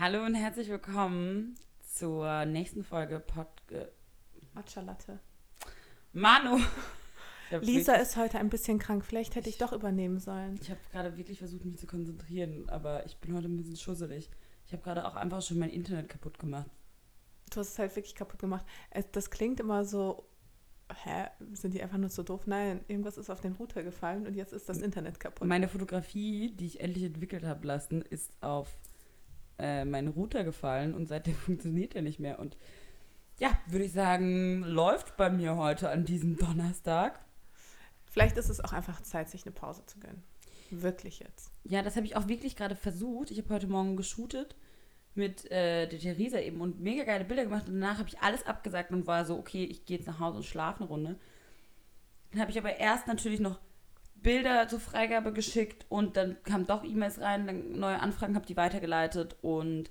Hallo und herzlich willkommen zur nächsten Folge Pod. Matcha Latte. Manu! Lisa ist heute ein bisschen krank. Vielleicht hätte ich doch übernehmen sollen. Ich habe gerade wirklich versucht, mich zu konzentrieren, aber ich bin heute ein bisschen schusselig. Ich habe gerade auch einfach schon mein Internet kaputt gemacht. Du hast es halt wirklich kaputt gemacht. Das klingt immer so, hä, sind die einfach nur so doof? Nein, irgendwas ist auf den Router gefallen und jetzt ist das Internet kaputt. Meine Fotografie, die ich endlich entwickelt habe lassen, ist auf äh, meinen Router gefallen und seitdem funktioniert er nicht mehr. Und ja, würde ich sagen, läuft bei mir heute an diesem Donnerstag. Vielleicht ist es auch einfach Zeit, sich eine Pause zu gönnen. Wirklich jetzt. Ja, das habe ich auch wirklich gerade versucht. Ich habe heute Morgen geshootet mit äh, der Theresa eben und mega geile Bilder gemacht und danach habe ich alles abgesagt und war so, okay, ich gehe jetzt nach Hause und schlafe eine Runde. Dann habe ich aber erst natürlich noch Bilder zur Freigabe geschickt und dann kamen doch E-Mails rein, dann neue Anfragen, habe die weitergeleitet und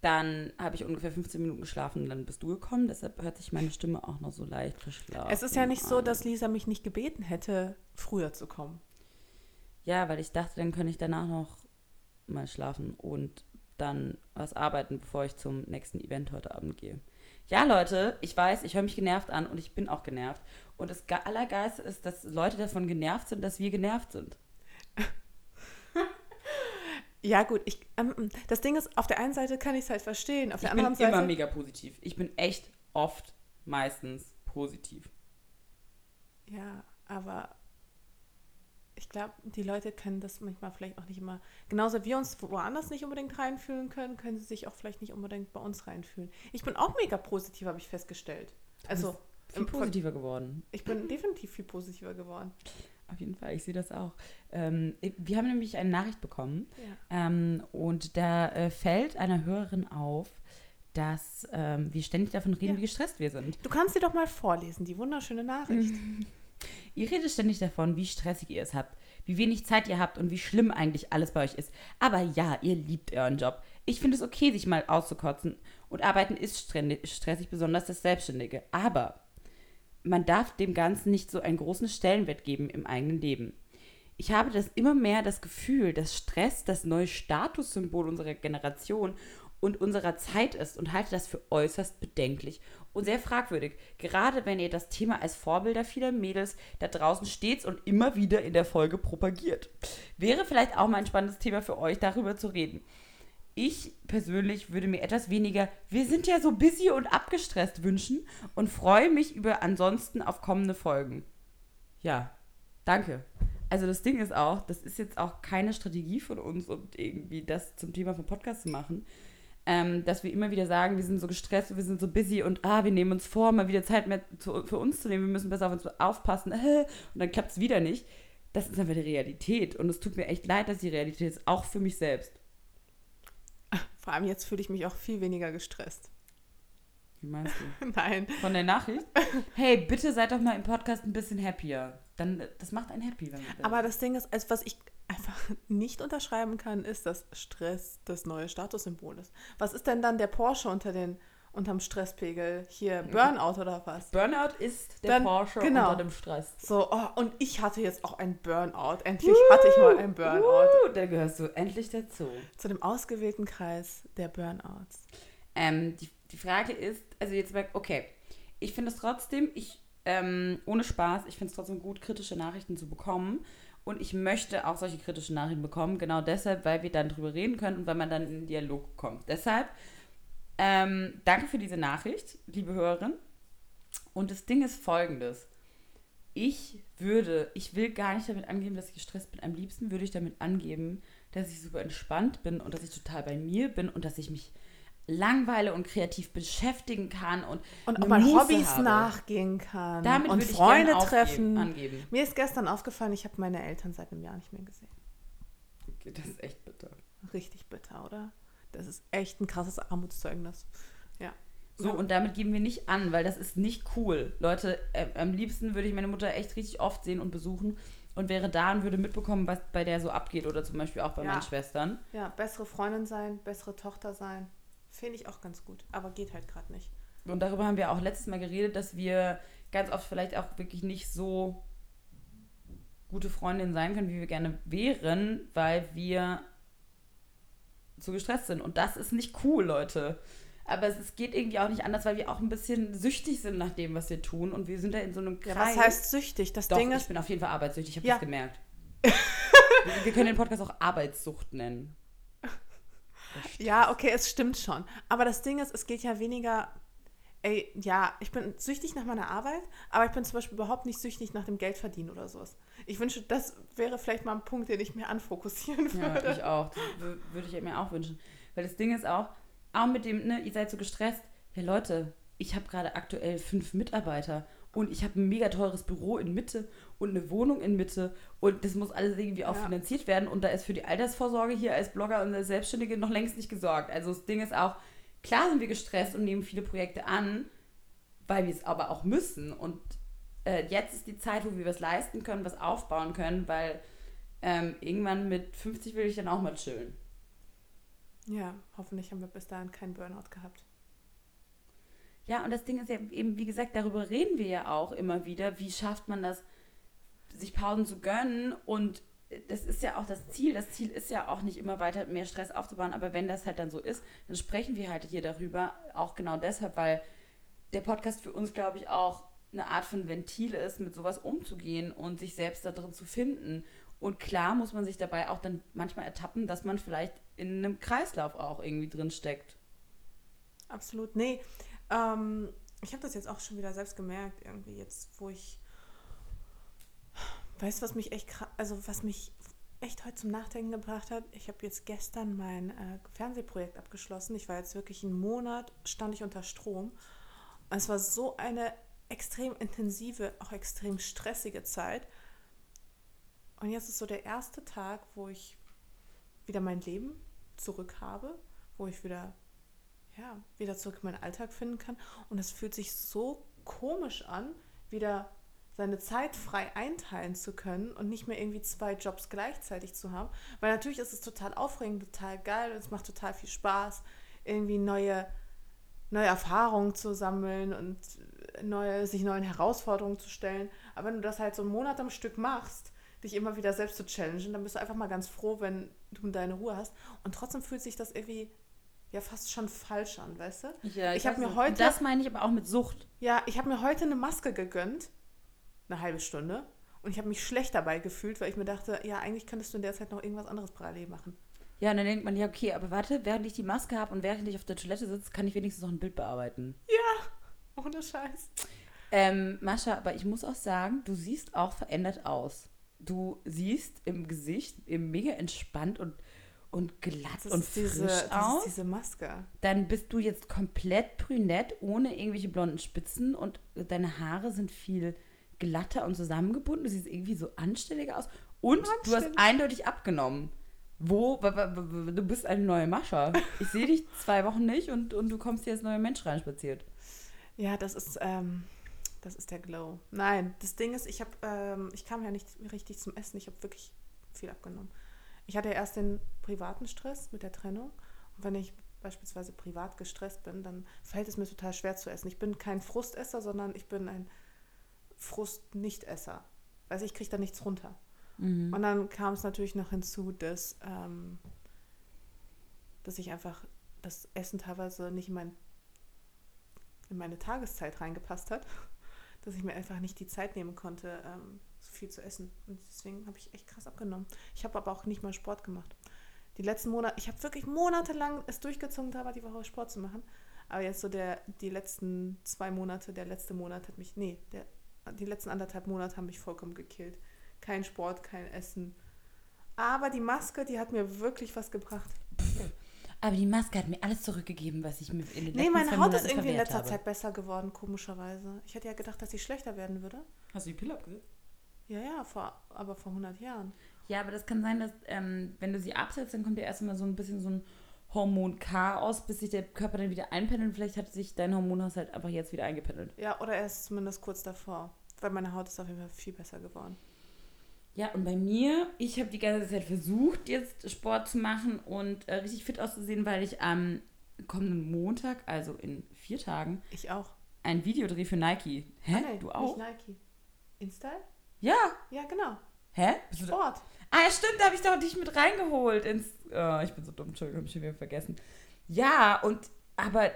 dann habe ich ungefähr 15 Minuten geschlafen und dann bist du gekommen. Deshalb hört sich meine Stimme auch noch so leicht verschlafen. Es ist ja nicht so, dass Lisa mich nicht gebeten hätte, früher zu kommen. Ja, weil ich dachte, dann könnte ich danach noch mal schlafen und dann was arbeiten, bevor ich zum nächsten Event heute Abend gehe. Ja, Leute, ich weiß, ich höre mich genervt an und ich bin auch genervt. Und das Allergeiste ist, dass Leute davon genervt sind, dass wir genervt sind. ja, gut, ich, ähm, das Ding ist, auf der einen Seite kann ich es halt verstehen, auf der ich anderen Seite. Ich bin immer mega positiv. Ich bin echt oft, meistens positiv. Ja, aber ich glaube, die Leute können das manchmal vielleicht auch nicht immer. Genauso wie wir uns woanders nicht unbedingt reinfühlen können, können sie sich auch vielleicht nicht unbedingt bei uns reinfühlen. Ich bin auch mega positiv, habe ich festgestellt. Also viel positiver geworden. Ich bin definitiv viel positiver geworden. Auf jeden Fall, ich sehe das auch. Ähm, wir haben nämlich eine Nachricht bekommen ja. ähm, und da äh, fällt einer Hörerin auf, dass ähm, wir ständig davon reden, ja. wie gestresst wir sind. Du kannst sie doch mal vorlesen, die wunderschöne Nachricht. Ihr redet ständig davon, wie stressig ihr es habt, wie wenig Zeit ihr habt und wie schlimm eigentlich alles bei euch ist. Aber ja, ihr liebt euren Job. Ich finde es okay, sich mal auszukotzen. Und arbeiten ist stressig, besonders das Selbstständige. Aber man darf dem Ganzen nicht so einen großen Stellenwert geben im eigenen Leben. Ich habe das immer mehr das Gefühl, dass Stress das neue Statussymbol unserer Generation und unserer Zeit ist und halte das für äußerst bedenklich und sehr fragwürdig, gerade wenn ihr das Thema als Vorbilder vieler Mädels da draußen stets und immer wieder in der Folge propagiert. Wäre vielleicht auch mal ein spannendes Thema für euch, darüber zu reden. Ich persönlich würde mir etwas weniger, wir sind ja so busy und abgestresst wünschen und freue mich über ansonsten auf kommende Folgen. Ja, danke. Also das Ding ist auch, das ist jetzt auch keine Strategie von uns, um irgendwie das zum Thema vom Podcast zu machen, ähm, dass wir immer wieder sagen, wir sind so gestresst, wir sind so busy und ah, wir nehmen uns vor, mal wieder Zeit mehr zu, für uns zu nehmen, wir müssen besser auf uns aufpassen und dann klappt es wieder nicht. Das ist einfach die Realität und es tut mir echt leid, dass die Realität ist, auch für mich selbst. Vor allem jetzt fühle ich mich auch viel weniger gestresst. Wie meinst du? Nein. Von der Nachricht? Hey, bitte seid doch mal im Podcast ein bisschen happier. Dann, das macht einen happy. Wenn Aber das Ding ist, also was ich einfach nicht unterschreiben kann, ist, dass Stress das neue Statussymbol ist. Was ist denn dann der Porsche unter den unterm Stresspegel? Hier Burnout oder was? Burnout ist der dann, Porsche genau. unter dem Stress. So, oh, und ich hatte jetzt auch ein Burnout. Endlich uh, hatte ich mal ein Burnout. Uh, da gehörst du endlich dazu. Zu dem ausgewählten Kreis der Burnouts. Ähm, die, die Frage ist, also jetzt, okay, ich finde es trotzdem, ich, ähm, ohne Spaß, ich finde es trotzdem gut, kritische Nachrichten zu bekommen. Und ich möchte auch solche kritischen Nachrichten bekommen, genau deshalb, weil wir dann drüber reden können und weil man dann in den Dialog kommt. Deshalb, ähm, danke für diese Nachricht, liebe Hörerin. Und das Ding ist folgendes. Ich würde, ich will gar nicht damit angeben, dass ich gestresst bin. Am liebsten würde ich damit angeben, dass ich super entspannt bin und dass ich total bei mir bin und dass ich mich langweile und kreativ beschäftigen kann und, und auch mal Hobbys habe. nachgehen kann Damit und Freunde treffen. Angeben. Mir ist gestern aufgefallen, ich habe meine Eltern seit einem Jahr nicht mehr gesehen. Okay, das ist echt bitter. Richtig bitter, oder? Das ist echt ein krasses Armutszeugnis. Ja. So, und damit geben wir nicht an, weil das ist nicht cool. Leute, äh, am liebsten würde ich meine Mutter echt richtig oft sehen und besuchen und wäre da und würde mitbekommen, was bei der so abgeht oder zum Beispiel auch bei ja. meinen Schwestern. Ja, bessere Freundin sein, bessere Tochter sein. Finde ich auch ganz gut, aber geht halt gerade nicht. Und darüber haben wir auch letztes Mal geredet, dass wir ganz oft vielleicht auch wirklich nicht so gute Freundinnen sein können, wie wir gerne wären, weil wir zu gestresst sind. Und das ist nicht cool, Leute. Aber es, es geht irgendwie auch nicht anders, weil wir auch ein bisschen süchtig sind nach dem, was wir tun. Und wir sind da in so einem Kreis. Ja, was heißt süchtig? Das Doch, Ding ich ist, bin auf jeden Fall arbeitssüchtig, ich habe Ja. das gemerkt. wir können den Podcast auch Arbeitssucht nennen. ja, okay, es stimmt schon. Aber das Ding ist, es geht ja weniger. Ey, ja, ich bin süchtig nach meiner Arbeit, aber ich bin zum Beispiel überhaupt nicht süchtig nach dem Geldverdienen oder sowas. Ich wünsche, das wäre vielleicht mal ein Punkt, den ich mir anfokussieren Ja, würde. ich auch. Würde ich mir auch wünschen. Weil das Ding ist auch, auch mit dem, ne, ihr seid so gestresst. Ja, Leute, ich habe gerade aktuell fünf Mitarbeiter und ich habe ein mega teures Büro in Mitte und eine Wohnung in Mitte und das muss alles irgendwie auch Ja. finanziert werden und da ist für die Altersvorsorge hier als Blogger und als Selbstständige noch längst nicht gesorgt. Also das Ding ist auch, klar sind wir gestresst und nehmen viele Projekte an, weil wir es aber auch müssen und äh, jetzt ist die Zeit, wo wir was leisten können, was aufbauen können, weil ähm, irgendwann mit 50 will ich dann auch mal chillen. Ja, hoffentlich haben wir bis dahin keinen Burnout gehabt. Ja, und das Ding ist ja eben, wie gesagt, darüber reden wir ja auch immer wieder. Wie schafft man das, sich Pausen zu gönnen? Und das ist ja auch das Ziel. Das Ziel ist ja auch nicht immer weiter mehr Stress aufzubauen. Aber wenn das halt dann so ist, dann sprechen wir halt hier darüber. Auch genau deshalb, weil der Podcast für uns, glaube ich, auch eine Art von Ventil ist, mit sowas umzugehen und sich selbst da drin zu finden. Und klar muss man sich dabei auch dann manchmal ertappen, dass man vielleicht in einem Kreislauf auch irgendwie drin steckt. Absolut. Nee, ähm, ich habe das jetzt auch schon wieder selbst gemerkt, irgendwie jetzt, wo ich. Weißt du, was mich echt also was mich echt heute zum Nachdenken gebracht hat? Ich habe jetzt gestern mein äh, Fernsehprojekt abgeschlossen. Ich war jetzt wirklich einen Monat, stand ich unter Strom. Es war so eine extrem intensive, auch extrem stressige Zeit. Und jetzt ist so der erste Tag, wo ich wieder mein Leben zurück habe, wo ich wieder ja, wieder zurück in meinen Alltag finden kann. Und es fühlt sich so komisch an, wieder seine Zeit frei einteilen zu können und nicht mehr irgendwie zwei Jobs gleichzeitig zu haben. Weil natürlich ist es total aufregend, total geil, es macht total viel Spaß, irgendwie neue, neue Erfahrungen zu sammeln und neue, sich neuen Herausforderungen zu stellen. Aber wenn du das halt so einen Monat am Stück machst, dich immer wieder selbst zu challengen, dann bist du einfach mal ganz froh, wenn du deine Ruhe hast. Und trotzdem fühlt sich das irgendwie ja fast schon falsch an, weißt du? Ja, Ich hab weiß mir heute- Und Das meine ich aber auch mit Sucht. Ja, ich habe mir heute eine Maske gegönnt, eine halbe Stunde, und ich habe mich schlecht dabei gefühlt, weil ich mir dachte, ja, eigentlich könntest du in der Zeit noch irgendwas anderes parallel machen. Ja, und dann denkt man, ja, okay, aber warte, während ich die Maske habe und während ich auf der Toilette sitze, kann ich wenigstens noch ein Bild bearbeiten. Ohne Scheiß. Ähm, Mascha, aber ich muss auch sagen, du siehst auch verändert aus. Du siehst im Gesicht eben mega entspannt und, und glatt und ist diese, frisch das aus. ist diese Maske. Dann bist du jetzt komplett brünett, ohne irgendwelche blonden Spitzen und deine Haare sind viel glatter und zusammengebunden. Du siehst irgendwie so anständiger aus. Und du hast Anständig. eindeutig abgenommen. Wo? Du bist eine neue Mascha. Ich sehe dich zwei Wochen nicht und, und du kommst hier als neuer Mensch reinspaziert. Ja, das ist, ähm, das ist der Glow. Nein, das Ding ist, ich habe, ähm, ich kam ja nicht richtig zum Essen. Ich habe wirklich viel abgenommen. Ich hatte ja erst den privaten Stress mit der Trennung. Und wenn ich beispielsweise privat gestresst bin, dann fällt es mir total schwer zu essen. Ich bin kein Frustesser, sondern ich bin ein Frust-Nicht-Esser. Also ich kriege da nichts runter. Mhm. Und dann kam es natürlich noch hinzu, dass, ähm, dass ich einfach das Essen teilweise nicht in, mein, in meine Tageszeit reingepasst hat. Dass ich mir einfach nicht die Zeit nehmen konnte, ähm, so viel zu essen. Und deswegen habe ich echt krass abgenommen. Ich habe aber auch nicht mal Sport gemacht. Die letzten Monate, ich habe wirklich monatelang es durchgezogen, da war die Woche Sport zu machen. Aber jetzt so der, die letzten zwei Monate, der letzte Monat hat mich, nee, der, die letzten anderthalb Monate haben mich vollkommen gekillt. Kein Sport, kein Essen. Aber die Maske, die hat mir wirklich was gebracht. Aber die Maske hat mir alles zurückgegeben, was ich mir in den letzten Nee, meine zwei Haut Monaten ist irgendwie in letzter habe. Zeit besser geworden, komischerweise. Ich hätte ja gedacht, dass sie schlechter werden würde. Hast du die Pille abgesetzt? Ja, ja, vor, aber vor 100 Jahren. Ja, aber das kann sein, dass ähm, wenn du sie absetzt, dann kommt ja erstmal so ein bisschen so ein Hormonchaos, bis sich der Körper dann wieder einpendelt. Vielleicht hat sich dein Hormonhaushalt einfach jetzt wieder eingependelt. Ja, oder erst zumindest kurz davor. Weil meine Haut ist auf jeden Fall viel besser geworden. Ja, und bei mir, ich habe die ganze Zeit versucht, jetzt Sport zu machen und äh, richtig fit auszusehen, weil ich am kommenden Montag, also in vier Tagen, Ich auch. ein Video drehe für Nike. Hä? Ah, nee, du auch? Nicht Nike. InStyle? Ja. Ja, genau. Hä? Bist du da? Sport. Ah, ja, stimmt, da habe ich doch dich mit reingeholt ins Oh, ich bin so dumm, Entschuldigung, hab ich schon wieder vergessen. Ja, und aber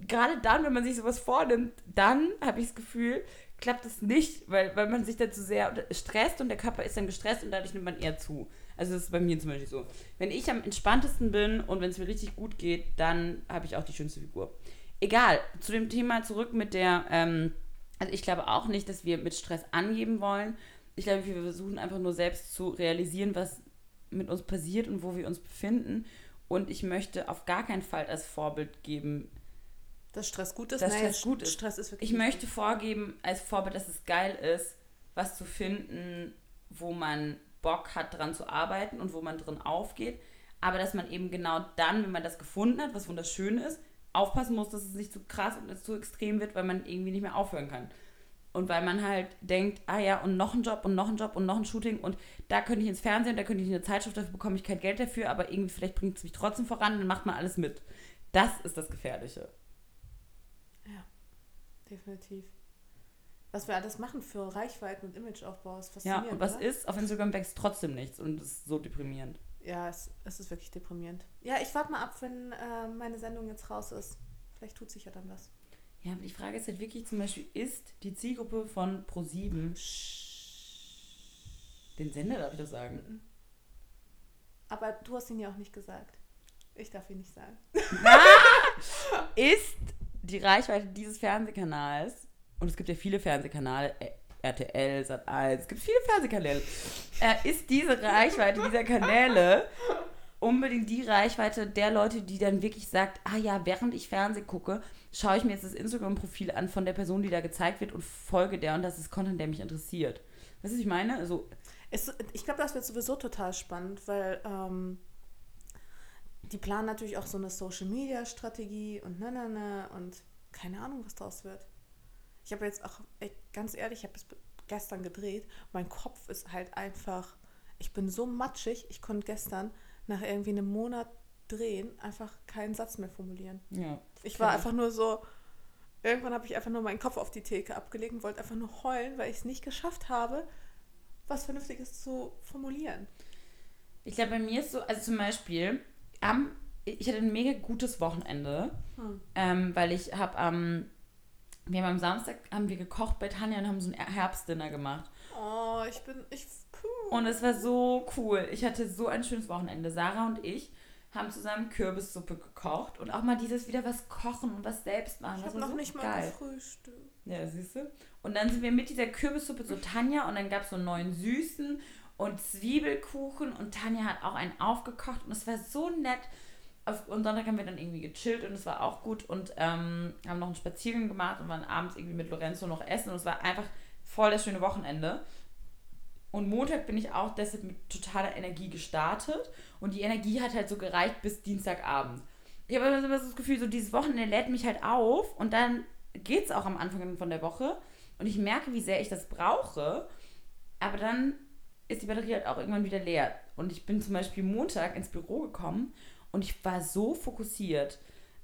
gerade dann, wenn man sich sowas vornimmt, dann habe ich das Gefühl, klappt es nicht, weil, weil man sich dann zu sehr stresst und der Körper ist dann gestresst und dadurch nimmt man eher zu. Also das ist bei mir zum Beispiel so. Wenn ich am entspanntesten bin und wenn es mir richtig gut geht, dann habe ich auch die schönste Figur. Egal, zu dem Thema zurück mit der, ähm, also ich glaube auch nicht, dass wir mit Stress angeben wollen. Ich glaube, wir versuchen einfach nur selbst zu realisieren, was mit uns passiert und wo wir uns befinden. Und ich möchte auf gar keinen Fall als Vorbild geben, dass Stress gut ist. Dass naja, Stress gut ist. Stress ist ich möchte vorgeben als Vorbild, dass es geil ist, was zu finden, wo man Bock hat, dran zu arbeiten und wo man drin aufgeht. Aber dass man eben genau dann, wenn man das gefunden hat, was wunderschön ist, aufpassen muss, dass es nicht zu krass und zu extrem wird, weil man irgendwie nicht mehr aufhören kann. Und weil man halt denkt, ah ja, und noch ein Job und noch ein Job und noch ein Shooting und da könnte ich ins Fernsehen, da könnte ich in eine Zeitschrift, dafür bekomme ich kein Geld dafür, aber irgendwie vielleicht bringt es mich trotzdem voran, dann macht man alles mit. Das ist das Gefährliche. Ja, definitiv. Was wir alles machen für Reichweiten und Imageaufbau ist faszinierend. Ja, und was oder? ist? Auf Instagram wächst trotzdem nichts und es ist so deprimierend. Ja, es, es ist wirklich deprimierend. Ja, ich warte mal ab, wenn äh, meine Sendung jetzt raus ist. Vielleicht tut sich ja dann was. Ja, aber die Frage ist halt wirklich zum Beispiel, ist die Zielgruppe von Pro7 den Sender, darf ich das sagen? Aber du hast ihn ja auch nicht gesagt. Ich darf ihn nicht sagen. ist die Reichweite dieses Fernsehkanals, und es gibt ja viele Fernsehkanäle, äh, RTL, Sat1, es gibt viele Fernsehkanäle, äh, ist diese Reichweite dieser Kanäle unbedingt die Reichweite der Leute, die dann wirklich sagt, ah ja, während ich Fernsehen gucke, schaue ich mir jetzt das Instagram-Profil an von der Person, die da gezeigt wird und folge der und das ist Content, der mich interessiert. Weißt du, was ich meine? Also, es, ich glaube, das wird sowieso total spannend, weil ähm, die planen natürlich auch so eine Social-Media-Strategie und na, na, na und keine Ahnung, was draus wird. Ich habe jetzt auch, ey, ganz ehrlich, ich habe es gestern gedreht. Mein Kopf ist halt einfach, ich bin so matschig, ich konnte gestern nach irgendwie einem Monat drehen einfach keinen Satz mehr formulieren. Ja. Ich war einfach nur so, irgendwann habe ich einfach nur meinen Kopf auf die Theke abgelegt und wollte einfach nur heulen, weil ich es nicht geschafft habe, was Vernünftiges zu formulieren. Ich glaube, bei mir ist so, also zum Beispiel, am, ich hatte ein mega gutes Wochenende, hm. ähm, weil ich habe am, wir haben am Samstag haben wir gekocht bei Tanja und haben so ein Herbstdinner gemacht. Oh, ich bin, ich. Und es war so cool. Ich hatte so ein schönes Wochenende. Sarah und ich haben zusammen Kürbissuppe gekocht und auch mal dieses wieder was kochen und was selbst machen. Ich habe noch so nicht geil. mal gefrühstückt. Ja, siehst du? Und dann sind wir mit dieser Kürbissuppe zu Tanja und dann gab es so einen neuen Süßen und Zwiebelkuchen und Tanja hat auch einen aufgekocht und es war so nett. Und Sonntag haben wir dann irgendwie gechillt und es war auch gut und ähm, haben noch einen Spaziergang gemacht und waren abends irgendwie mit Lorenzo noch essen und es war einfach voll das schöne Wochenende. Und Montag bin ich auch deshalb mit totaler Energie gestartet. Und die Energie hat halt so gereicht bis Dienstagabend. Ich habe immer so das Gefühl, so dieses Wochenende lädt mich halt auf und dann geht es auch am Anfang von der Woche. Und ich merke, wie sehr ich das brauche. Aber dann ist die Batterie halt auch irgendwann wieder leer. Und ich bin zum Beispiel Montag ins Büro gekommen und ich war so fokussiert.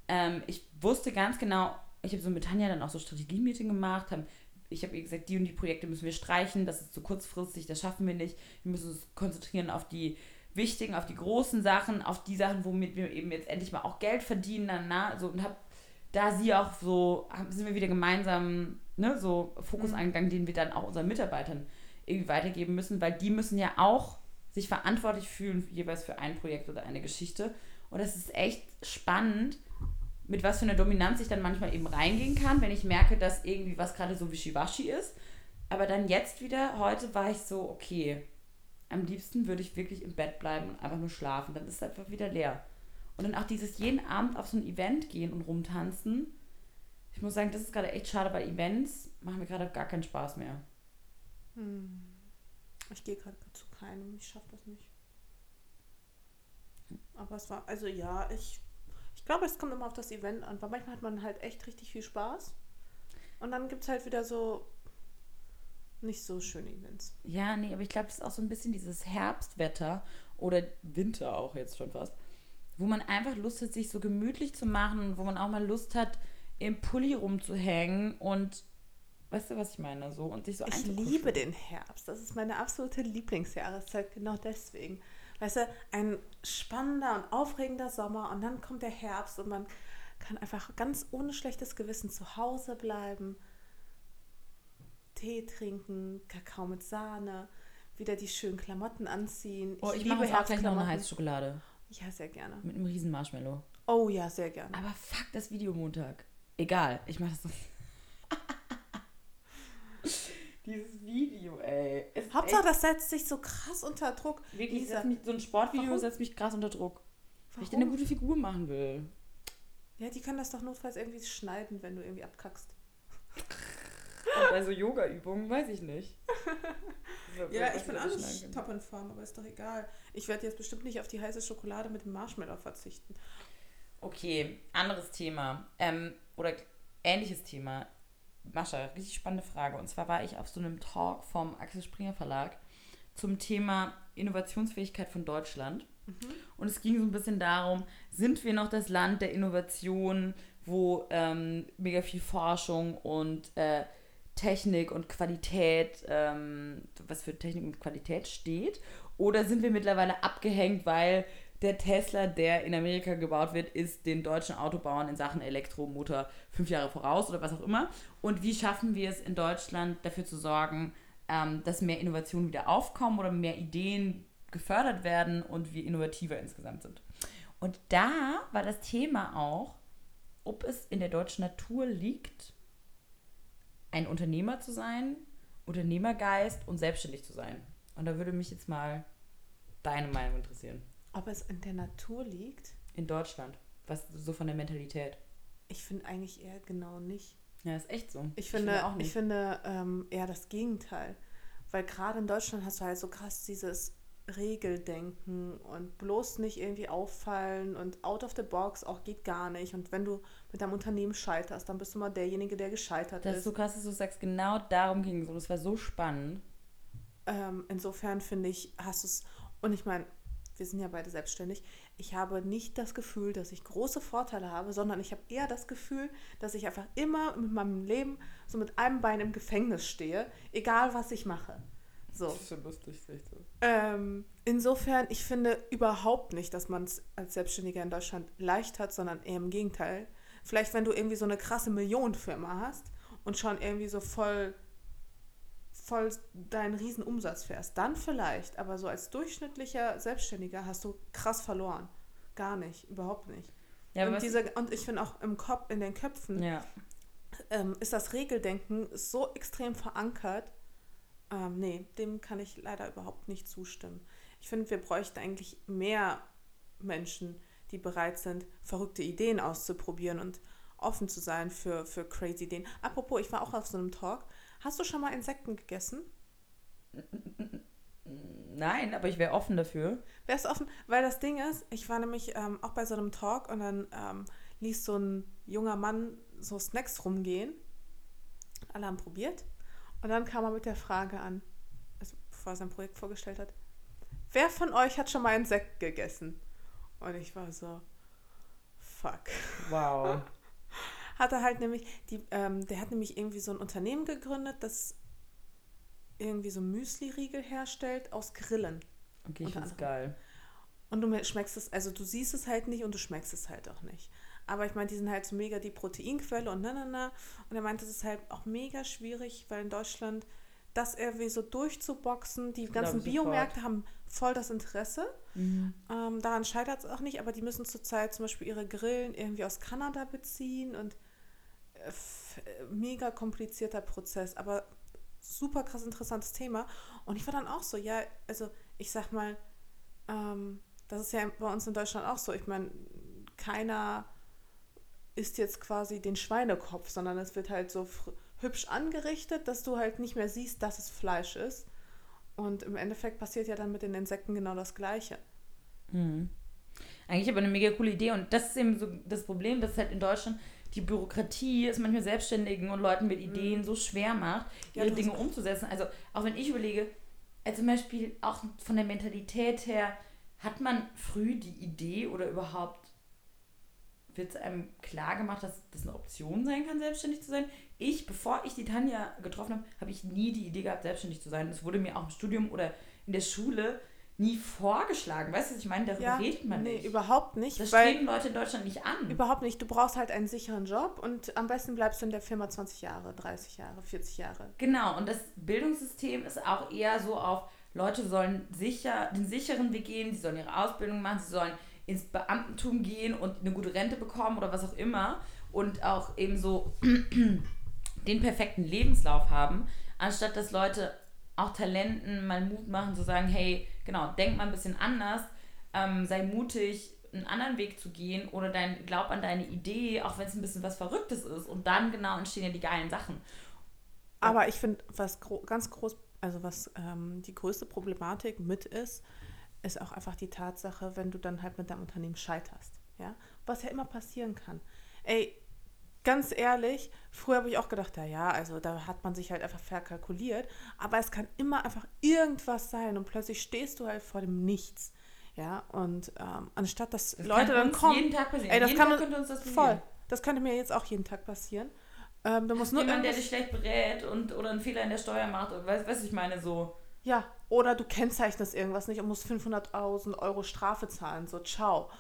Ähm, ich wusste ganz genau, ich habe so mit Tanja dann auch so Strategie-Meeting gemacht, haben ich habe ihr gesagt, die und die Projekte müssen wir streichen, das ist zu kurzfristig, das schaffen wir nicht. Wir müssen uns konzentrieren auf die wichtigen, auf die großen Sachen, auf die Sachen, womit wir eben jetzt endlich mal auch Geld verdienen. Dann, na, so, und habe da sie auch so, sind wir wieder gemeinsam ne, so Fokus mhm. eingegangen, den wir dann auch unseren Mitarbeitern irgendwie weitergeben müssen, weil die müssen ja auch sich verantwortlich fühlen, jeweils für ein Projekt oder eine Geschichte. Und das ist echt spannend, mit was für einer Dominanz ich dann manchmal eben reingehen kann, wenn ich merke, dass irgendwie was gerade so wischiwaschi ist. Aber dann jetzt wieder, heute war ich so, okay, am liebsten würde ich wirklich im Bett bleiben und einfach nur schlafen. Dann ist es einfach wieder leer. Und dann auch dieses jeden Abend auf so ein Event gehen und rumtanzen. Ich muss sagen, das ist gerade echt schade, weil Events machen mir gerade gar keinen Spaß mehr. Hm. Ich gehe gerade zu keinem, ich schaffe das nicht. Aber es war, also ja, ich ich glaube, es kommt immer auf das Event an, weil manchmal hat man halt echt richtig viel Spaß. Und dann gibt es halt wieder so nicht so schöne Events. Ja, nee, aber ich glaube, es ist auch so ein bisschen dieses Herbstwetter oder Winter auch jetzt schon fast, wo man einfach Lust hat, sich so gemütlich zu machen, wo man auch mal Lust hat, im Pulli rumzuhängen und weißt du, was ich meine? So und sich so Ich liebe den Herbst. Das ist meine absolute Lieblingsjahreszeit, genau deswegen. Weißt du, ein spannender und aufregender Sommer und dann kommt der Herbst und man kann einfach ganz ohne schlechtes Gewissen zu Hause bleiben, Tee trinken, Kakao mit Sahne, wieder die schönen Klamotten anziehen. Oh, ich, ich mache auch gleich noch eine heiße Schokolade. Ja, sehr gerne. Mit einem riesen Marshmallow. Oh ja, sehr gerne. Aber fuck das Videomontag. Egal, ich mache das. Dieses Video, ey. Hauptsache, das setzt sich so krass unter Druck. Wirklich, mich, so ein Sportvideo Warum? setzt mich krass unter Druck. Warum? Weil ich eine gute Figur machen will. Ja, die können das doch notfalls irgendwie schneiden, wenn du irgendwie abkackst. Und bei so Yoga-Übungen weiß ich nicht. ja, ich bin auch nicht top in Form, aber ist doch egal. Ich werde jetzt bestimmt nicht auf die heiße Schokolade mit dem Marshmallow verzichten. Okay, anderes Thema. Ähm, oder ähnliches Thema. Mascha, richtig spannende Frage. Und zwar war ich auf so einem Talk vom Axel Springer Verlag zum Thema Innovationsfähigkeit von Deutschland. Mhm. Und es ging so ein bisschen darum, sind wir noch das Land der Innovation, wo ähm, mega viel Forschung und äh, Technik und Qualität, ähm, was für Technik und Qualität steht? Oder sind wir mittlerweile abgehängt, weil der Tesla, der in Amerika gebaut wird, ist den deutschen Autobauern in Sachen Elektromotor fünf Jahre voraus oder was auch immer? Und wie schaffen wir es in Deutschland dafür zu sorgen, ähm, dass mehr Innovationen wieder aufkommen oder mehr Ideen gefördert werden und wir innovativer insgesamt sind? Und da war das Thema auch, ob es in der deutschen Natur liegt, ein Unternehmer zu sein, Unternehmergeist und selbstständig zu sein. Und da würde mich jetzt mal deine Meinung interessieren. Ob es in der Natur liegt? In Deutschland. Was so von der Mentalität. Ich finde eigentlich eher genau nicht. Ja, ist echt so. Ich finde, ich finde, ich finde ähm, eher das Gegenteil. Weil gerade in Deutschland hast du halt so krass dieses Regeldenken und bloß nicht irgendwie auffallen und out of the box auch geht gar nicht. Und wenn du mit deinem Unternehmen scheiterst, dann bist du mal derjenige, der gescheitert das ist. Das ist so krass, dass du sagst, genau darum ging es. Und das war so spannend. Ähm, insofern finde ich, hast du es, und ich meine, wir sind ja beide selbstständig, ich habe nicht das Gefühl, dass ich große Vorteile habe, sondern ich habe eher das Gefühl, dass ich einfach immer mit meinem Leben so mit einem Bein im Gefängnis stehe, egal was ich mache. So. Das ist schon lustig, echt so. Ähm, insofern, ich finde überhaupt nicht, dass man es als Selbstständiger in Deutschland leicht hat, sondern eher im Gegenteil. Vielleicht, wenn du irgendwie so eine krasse Millionenfirma hast und schon irgendwie so voll, voll deinen riesen Umsatz fährst, dann vielleicht. Aber so als durchschnittlicher Selbstständiger hast du krass verloren. Gar nicht, überhaupt nicht. Ja, und, diese, und ich finde auch im Kopf, in den Köpfen ja. ähm, ist das Regeldenken so extrem verankert, ähm, nee, dem kann ich leider überhaupt nicht zustimmen. Ich finde, wir bräuchten eigentlich mehr Menschen, die bereit sind, verrückte Ideen auszuprobieren und offen zu sein für, für crazy Ideen. Apropos, ich war auch auf so einem Talk. Hast du schon mal Insekten gegessen? Nein, aber ich wäre offen dafür. Wärst offen? Weil das Ding ist, ich war nämlich ähm, auch bei so einem Talk und dann ähm, ließ so ein junger Mann so Snacks rumgehen. Alle haben probiert. Und dann kam er mit der Frage an, also bevor er sein Projekt vorgestellt hat, wer von euch hat schon mal Sekt gegessen? Und ich war so, fuck. Wow. hat er halt nämlich, die, ähm, der hat nämlich irgendwie so ein Unternehmen gegründet, das irgendwie so Müsli-Riegel herstellt aus Grillen. Okay, ich find's geil. Und du schmeckst es, also du siehst es halt nicht und du schmeckst es halt auch nicht. Aber ich meine, die sind halt so mega die Proteinquelle und na, na, na. Und er meint, das ist halt auch mega schwierig, weil in Deutschland das irgendwie so durchzuboxen, die ganzen Biomärkte haben voll das Interesse. Mhm. Ähm, daran scheitert es auch nicht, aber die müssen zurzeit zum Beispiel ihre Grillen irgendwie aus Kanada beziehen und mega komplizierter Prozess, aber super krass interessantes Thema. Und ich war dann auch so, ja, also ich sag mal, ähm, das ist ja bei uns in Deutschland auch so. Ich meine, keiner isst jetzt quasi den Schweinekopf, sondern es wird halt so hübsch angerichtet, dass du halt nicht mehr siehst, dass es Fleisch ist. Und im Endeffekt passiert ja dann mit den Insekten genau das Gleiche. Mhm. Eigentlich aber eine mega coole Idee. Und das ist eben so das Problem, dass halt in Deutschland die Bürokratie es manchmal Selbstständigen und Leuten mit Ideen mhm. so schwer macht, ihre ja, Dinge umzusetzen. Also auch wenn ich überlege, also zum Beispiel auch von der Mentalität her, hat man früh die Idee oder überhaupt wird es einem klar gemacht, dass das eine Option sein kann, selbstständig zu sein. Ich, bevor ich die Tanja getroffen habe, habe ich nie die Idee gehabt, selbstständig zu sein. Es wurde mir auch im Studium oder in der Schule nie vorgeschlagen. Weißt du, was ich meine? Darüber Ja, redet man nee, nicht. überhaupt nicht. Das streben Leute in Deutschland nicht an. Überhaupt nicht. Du brauchst halt einen sicheren Job und am besten bleibst du in der Firma 20 Jahre, 30 Jahre, 40 Jahre. Genau, und das Bildungssystem ist auch eher so auf, Leute sollen sicher, den sicheren Weg gehen, sie sollen ihre Ausbildung machen, sie sollen ins Beamtentum gehen und eine gute Rente bekommen oder was auch immer und auch eben so den perfekten Lebenslauf haben, anstatt dass Leute auch Talenten mal Mut machen zu sagen, hey, genau, denk mal ein bisschen anders, ähm, sei mutig, einen anderen Weg zu gehen oder dein, glaub an deine Idee, auch wenn es ein bisschen was Verrücktes ist und dann genau entstehen ja die geilen Sachen. Aber ich finde, was gro ganz groß, also was ähm, die größte Problematik mit ist, ist auch einfach die Tatsache, wenn du dann halt mit deinem Unternehmen scheiterst. Ja? Was ja immer passieren kann. Ey, ganz ehrlich, früher habe ich auch gedacht, ja, ja, also da hat man sich halt einfach verkalkuliert. Aber es kann immer einfach irgendwas sein und plötzlich stehst du halt vor dem Nichts. Ja, und ähm, anstatt dass Das Leute dann kommen. jeden Tag passieren. Ey, das jeden kann Tag könnte uns das Voll. passieren. Das könnte mir jetzt auch jeden Tag passieren. Ähm, da muss nur Jemand, der dich schlecht berät und oder einen Fehler in der Steuer macht. oder Weißt du, ich meine so. Ja, oder du kennzeichnest irgendwas nicht und musst 500.000 Euro Strafe zahlen. So, ciao.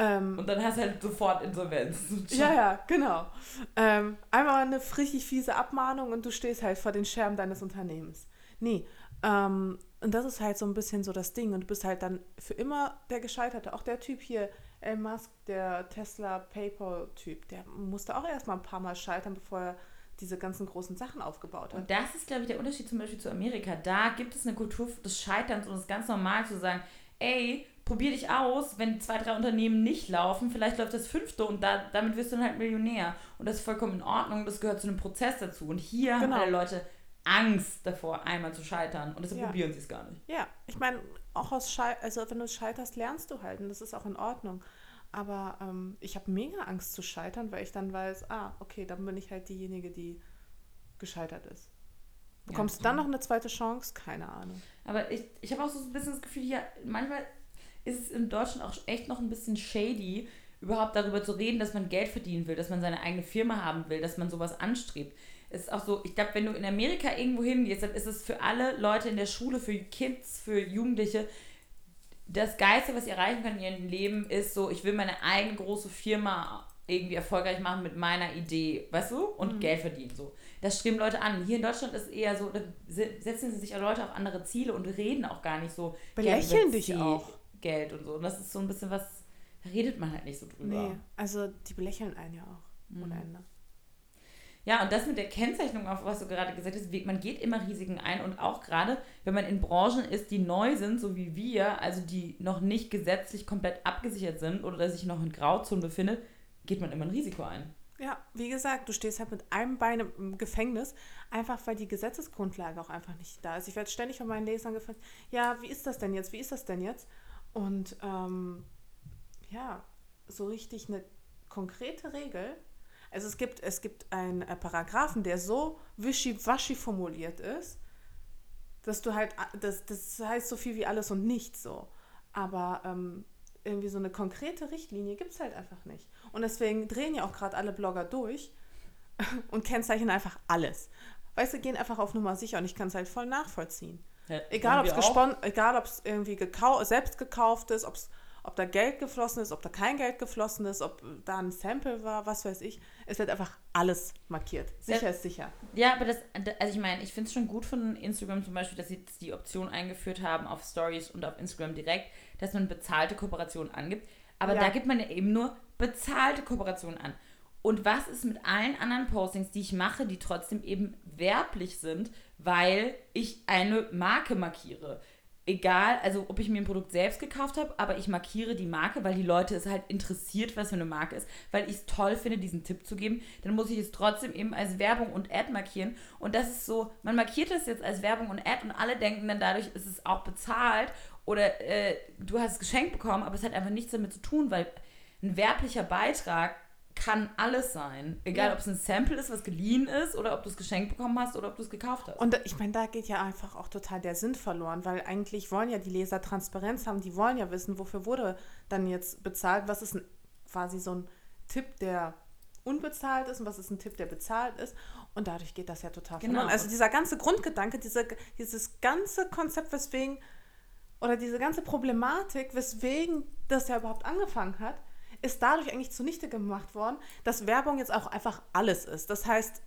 Ähm, Und dann hast du halt sofort Insolvenz. ja, ja, genau. Ähm, einmal eine richtig fiese Abmahnung und du stehst halt vor den Scherben deines Unternehmens. Nee, ähm, und das ist halt so ein bisschen so das Ding. Und du bist halt dann für immer der Gescheiterte. Auch der Typ hier, Elon Musk, der Tesla PayPal-Typ, der musste auch erstmal ein paar Mal scheitern, bevor er diese ganzen großen Sachen aufgebaut hat. Und das ist, glaube ich, der Unterschied zum Beispiel zu Amerika. Da gibt es eine Kultur des Scheiterns und es ist ganz normal zu sagen, ey, probier dich aus, wenn zwei, drei Unternehmen nicht laufen, vielleicht läuft das fünfte und da, damit wirst du dann halt Millionär. Und das ist vollkommen in Ordnung, das gehört zu einem Prozess dazu. Und hier Genau. haben alle Leute Angst davor, einmal zu scheitern. Und deshalb Ja. probieren sie es gar nicht. Ja, ich meine, auch aus Schei also wenn du scheiterst, lernst du halt und das ist auch in Ordnung. Aber ähm, ich habe mega Angst zu scheitern, weil ich dann weiß, ah, okay, dann bin ich halt diejenige, die gescheitert ist. Bekommst Ja, du dann noch eine zweite Chance? Keine Ahnung. Aber ich, ich habe auch so ein bisschen das Gefühl, hier, manchmal ist es in Deutschland auch echt noch ein bisschen shady, überhaupt darüber zu reden, dass man Geld verdienen will, dass man seine eigene Firma haben will, dass man sowas anstrebt. Es ist auch so, ich glaube, wenn du in Amerika irgendwo hingehst, dann ist es für alle Leute in der Schule, für Kids, für Jugendliche, das Geilste, was sie erreichen können in ihrem Leben, ist so, ich will meine eigene große Firma irgendwie erfolgreich machen mit meiner Idee, weißt du? Und Geld verdienen, so. Das streben Leute an. Hier in Deutschland ist eher so, da se- setzen sie sich auch Leute auf andere Ziele und reden auch gar nicht so. Belächeln dich auch. Geld und so. Und das ist so ein bisschen was, da redet man halt nicht so drüber. Nee, also die belächeln einen ja auch. Mhm. Ohne Ende. Ja, und das mit der Kennzeichnung, auf was du gerade gesagt hast, man geht immer Risiken ein und auch gerade, wenn man in Branchen ist, die neu sind, so wie wir, also die noch nicht gesetzlich komplett abgesichert sind oder sich noch in Grauzonen befindet, geht man immer ein Risiko ein. Ja, wie gesagt, du stehst halt mit einem Bein im Gefängnis, einfach weil die Gesetzesgrundlage auch einfach nicht da ist. Ich werde ständig von meinen Lesern gefragt, ja, wie ist das denn jetzt? Wie ist das denn jetzt? Und ähm, ja, so richtig eine konkrete Regel. Also es gibt, es gibt einen äh, Paragraphen, der so wischiwaschi formuliert ist, dass du halt, das, das heißt so viel wie alles und nichts so. Aber ähm, irgendwie so eine konkrete Richtlinie gibt es halt einfach nicht. Und deswegen drehen ja auch gerade alle Blogger durch und kennzeichnen einfach alles. Weißt du, gehen einfach auf Nummer sicher und ich kann es halt voll nachvollziehen. Egal, ob es egal, ob es irgendwie gekau selbst gekauft ist, ob's, ob da Geld geflossen ist, ob da kein Geld geflossen ist, ob da ein Sample war, was weiß ich. Es wird einfach alles markiert. Sicher Ja. ist sicher. Ja, aber das, also ich meine, ich finde es schon gut von Instagram zum Beispiel, dass sie die Option eingeführt haben auf Stories und auf Instagram direkt, dass man bezahlte Kooperationen angibt. Aber Ja. da gibt man ja eben nur bezahlte Kooperationen an. Und was ist mit allen anderen Postings, die ich mache, die trotzdem eben werblich sind, weil ich eine Marke markiere? Egal, also ob ich mir ein Produkt selbst gekauft habe, aber ich markiere die Marke, weil die Leute es halt interessiert, was für eine Marke ist, weil ich es toll finde, diesen Tipp zu geben, dann muss ich es trotzdem eben als Werbung und Ad markieren. Und das ist so, man markiert das jetzt als Werbung und Ad und alle denken dann dadurch, ist es auch bezahlt oder äh, du hast es geschenkt bekommen, aber es hat einfach nichts damit zu tun, weil ein werblicher Beitrag kann alles sein. Egal, Ja. ob es ein Sample ist, was geliehen ist, oder ob du es geschenkt bekommen hast oder ob du es gekauft hast. Und ich meine, da geht ja einfach auch total der Sinn verloren, weil eigentlich wollen ja die Leser Transparenz haben, die wollen ja wissen, wofür wurde dann jetzt bezahlt, was ist ein, quasi so ein Tipp, der unbezahlt ist und was ist ein Tipp, der bezahlt ist. Und dadurch geht das ja total Genau. verloren. Also dieser ganze Grundgedanke, diese, dieses ganze Konzept, weswegen oder diese ganze Problematik, weswegen das ja überhaupt angefangen hat, ist dadurch eigentlich zunichte gemacht worden, dass Werbung jetzt auch einfach alles ist. Das heißt,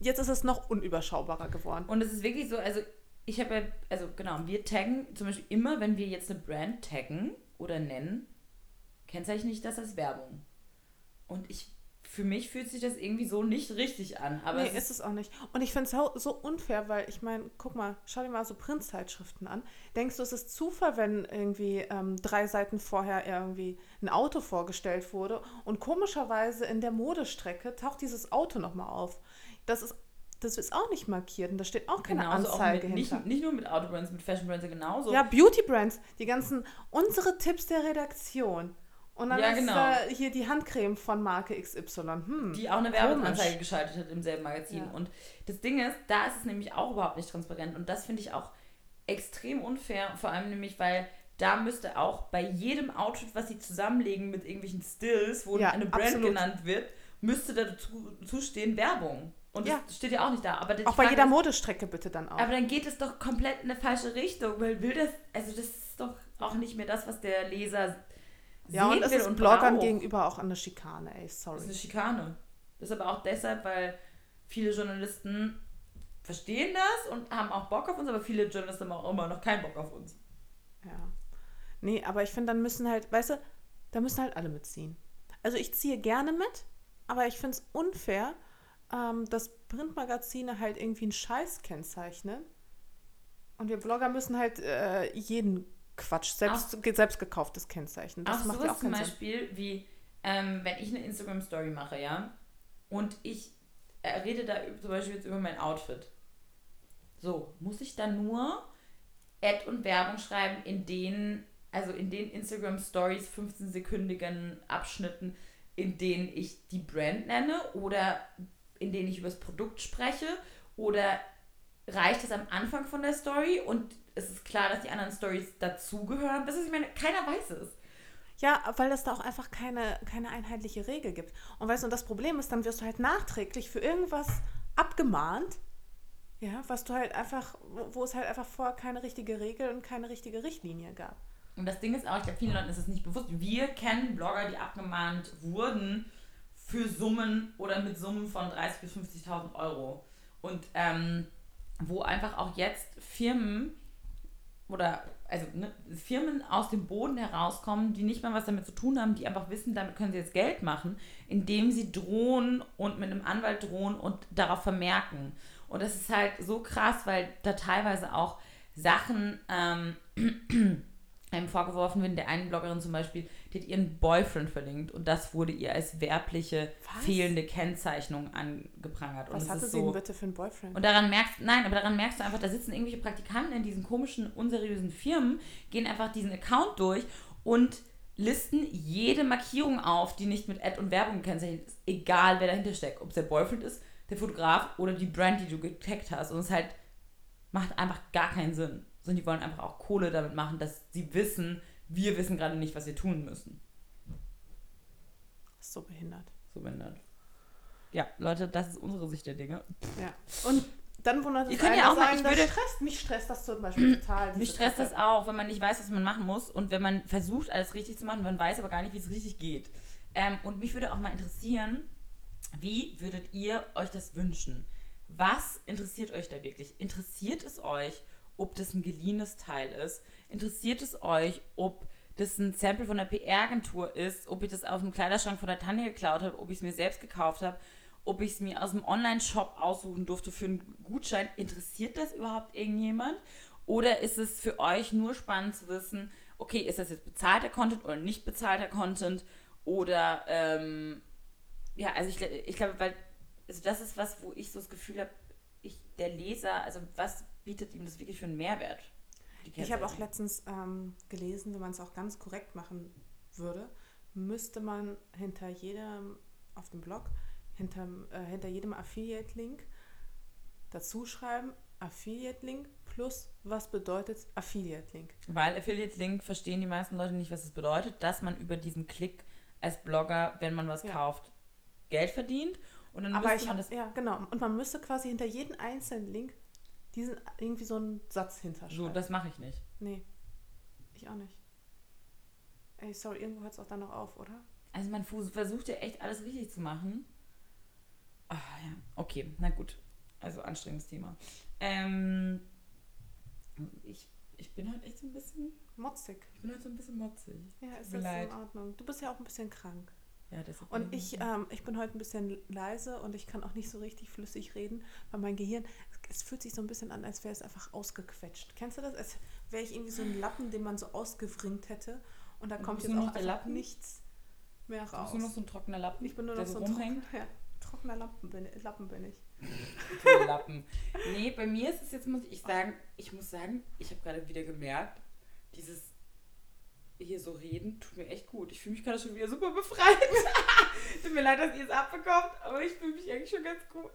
jetzt ist es noch unüberschaubarer geworden. Und es ist wirklich so, also ich habe ja, also genau, wir taggen zum Beispiel immer, wenn wir jetzt eine Brand taggen oder nennen, kennzeichne ich das als Werbung. Und ich, für mich fühlt sich das irgendwie so nicht richtig an. Aber nee, es ist es auch nicht. Und ich finde es so, so unfair, weil ich meine, guck mal, schau dir mal so Printzeitschriften an. Denkst du, es ist Zufall, wenn irgendwie ähm, drei Seiten vorher irgendwie ein Auto vorgestellt wurde und komischerweise in der Modestrecke taucht dieses Auto nochmal auf? Das ist das ist auch nicht markiert und da steht auch keine genauso Anzeige auch mit, hinter. nicht, nicht nur mit Autobrands, mit Fashion Brands genauso. Ja, Beauty Brands, die ganzen, unsere Tipps der Redaktion. Und dann Ja, ist genau. da hier die Handcreme von Marke XY. Hm, die auch eine. Werbeanzeige geschaltet hat im selben Magazin. Ja. Und das Ding ist, da ist es nämlich auch überhaupt nicht transparent. Und das finde ich auch extrem unfair. Vor allem nämlich, weil da müsste auch bei jedem Outfit, was sie zusammenlegen mit irgendwelchen Stills, wo Ja, eine Brand absolut. genannt wird, müsste dazu dazu stehen Werbung. Und Ja. das steht ja auch nicht da. Aber Auch bei jeder ist, Modestrecke bitte dann auch. Aber dann geht es doch komplett in eine falsche Richtung, weil will das, also das ist doch auch nicht mehr das, was der Leser ja, und es ist und Bloggern braucht. gegenüber auch eine Schikane, ey, Das sorry. ist eine Schikane. Das ist aber auch deshalb, weil viele Journalisten verstehen das und haben auch Bock auf uns, aber viele Journalisten haben auch immer noch keinen Bock auf uns. Ja. Nee, aber ich finde, dann müssen halt, weißt du, da müssen halt alle mitziehen. Also ich ziehe gerne mit, aber ich finde es unfair, ähm, dass Printmagazine halt irgendwie einen Scheiß kennzeichnen. Und wir Blogger müssen halt äh, jeden Quatsch, selbst, ge- selbst gekauftes kennzeichnen. Das auch macht sowas auch zum keinen Sinn. Beispiel wie, ähm, wenn ich eine Instagram-Story mache, ja, und ich äh, rede da zum Beispiel jetzt über mein Outfit. So, muss ich dann nur Ad und Werbung schreiben, in denen, also in den Instagram-Stories, 15-sekündigen Abschnitten, in denen ich die Brand nenne oder in denen ich über das Produkt spreche oder reicht es am Anfang von der Story und es ist klar, dass die anderen Stories dazugehören. Das ist, ich meine, keiner weiß es. Ja, weil es da auch einfach keine, keine einheitliche Regel gibt. Und weißt du, und das Problem ist, dann wirst du halt nachträglich für irgendwas abgemahnt, ja, was du halt einfach, wo, es halt einfach vorher keine richtige Regel und keine richtige Richtlinie gab. Und das Ding ist auch, ich glaube, vielen Leuten ist es nicht bewusst. Wir kennen Blogger, die abgemahnt wurden für Summen oder mit Summen von 30.000 bis 50.000 Euro. Und ähm, wo einfach auch jetzt Firmen oder also ne, Firmen aus dem Boden herauskommen, die nicht mal was damit zu tun haben, die einfach wissen, damit können sie jetzt Geld machen, indem sie drohen und mit einem Anwalt drohen und darauf vermerken. Und das ist halt so krass, weil da teilweise auch Sachen ähm, einem vorgeworfen werden, der einen Bloggerin zum Beispiel, die hat ihren Boyfriend verlinkt und das wurde ihr als werbliche Was? fehlende Kennzeichnung angeprangert. Und Was es hatte sie so, denn bitte für einen Boyfriend? und daran merkst nein, aber daran merkst du einfach, da sitzen irgendwelche Praktikanten in diesen komischen, unseriösen Firmen, gehen einfach diesen Account durch und listen jede Markierung auf, die nicht mit Ad und Werbung gekennzeichnet ist, egal wer dahinter steckt. Ob es der Boyfriend ist, der Fotograf oder die Brand, die du getaggt hast. Und es halt macht einfach gar keinen Sinn. Sondern die wollen einfach auch Kohle damit machen, dass sie wissen, wir wissen gerade nicht, was wir tun müssen. ist so behindert. So behindert. Ja, Leute, das ist unsere Sicht der Dinge. Ja. Und dann wundert Ihr es könnt einen, ja auch mal- ich das würde- stresst. Mich stresst das zum Beispiel total. Mich stresst Kacke. das auch, wenn man nicht weiß, was man machen muss und wenn man versucht, alles richtig zu machen, man weiß aber gar nicht, wie es richtig geht. Ähm, und mich würde auch mal interessieren, wie würdet ihr euch das wünschen? Was interessiert euch da wirklich? Interessiert es euch, ob das ein geliehenes Teil ist? Interessiert es euch, ob das ein Sample von der PR-Agentur ist, ob ich das aus dem Kleiderschrank von der Tanja geklaut habe, ob ich es mir selbst gekauft habe, ob ich es mir aus dem Online-Shop aussuchen durfte für einen Gutschein? Interessiert das überhaupt irgendjemand? Oder ist es für euch nur spannend zu wissen, okay, ist das jetzt bezahlter Content oder nicht bezahlter Content? Oder, ähm, ja, also ich, ich glaube, weil, also das ist was, wo ich so das Gefühl habe, ich, der Leser, also was bietet ihm das wirklich für einen Mehrwert? Ich habe auch letztens ähm, gelesen, wenn man es auch ganz korrekt machen würde, müsste man hinter jedem, auf dem Blog, hinterm, äh, hinter jedem Affiliate-Link dazu schreiben, Affiliate-Link plus was bedeutet Affiliate-Link. Weil Affiliate-Link verstehen die meisten Leute nicht, was es bedeutet, dass man über diesen Klick als Blogger, wenn man was Ja. kauft, Geld verdient. Und dann Aber müsste ich man das ja genau, und man müsste quasi hinter jeden einzelnen Link diesen irgendwie so einen Satz so, hinterschreiben. das mache ich nicht. nee. Ich auch nicht. Ey, sorry, irgendwo hört es auch dann noch auf, oder? Also man versucht ja echt alles richtig zu machen. Ah, ja. Okay, na gut. Also anstrengendes Thema. Ähm, ich, ich bin halt echt so ein bisschen, Motzig. ich bin halt so ein bisschen motzig. Ja, ist das leid. in Ordnung. Du bist ja auch ein bisschen krank. Ja, deshalb Und bin ich, ähm, ich bin heute ein bisschen leise und ich kann auch nicht so richtig flüssig reden, weil mein Gehirn, es fühlt sich so ein bisschen an, als wäre es einfach ausgequetscht. Kennst du das? Als wäre ich irgendwie so ein Lappen, den man so ausgewringt hätte und da Und kommt bist jetzt auch Lappen? nichts mehr Bist raus. du noch so ein trockener Lappen? ich bin nur noch so so ein trockener, ja, trockener Lappen bin, Lappen bin ich. Lappen. Nee, bei mir ist es jetzt, muss ich sagen, ich muss sagen, ich habe gerade wieder gemerkt, dieses hier so reden tut mir echt gut. Ich fühle mich gerade schon wieder super befreit. tut mir leid, dass ihr es abbekommt, aber ich fühle mich eigentlich schon ganz gut.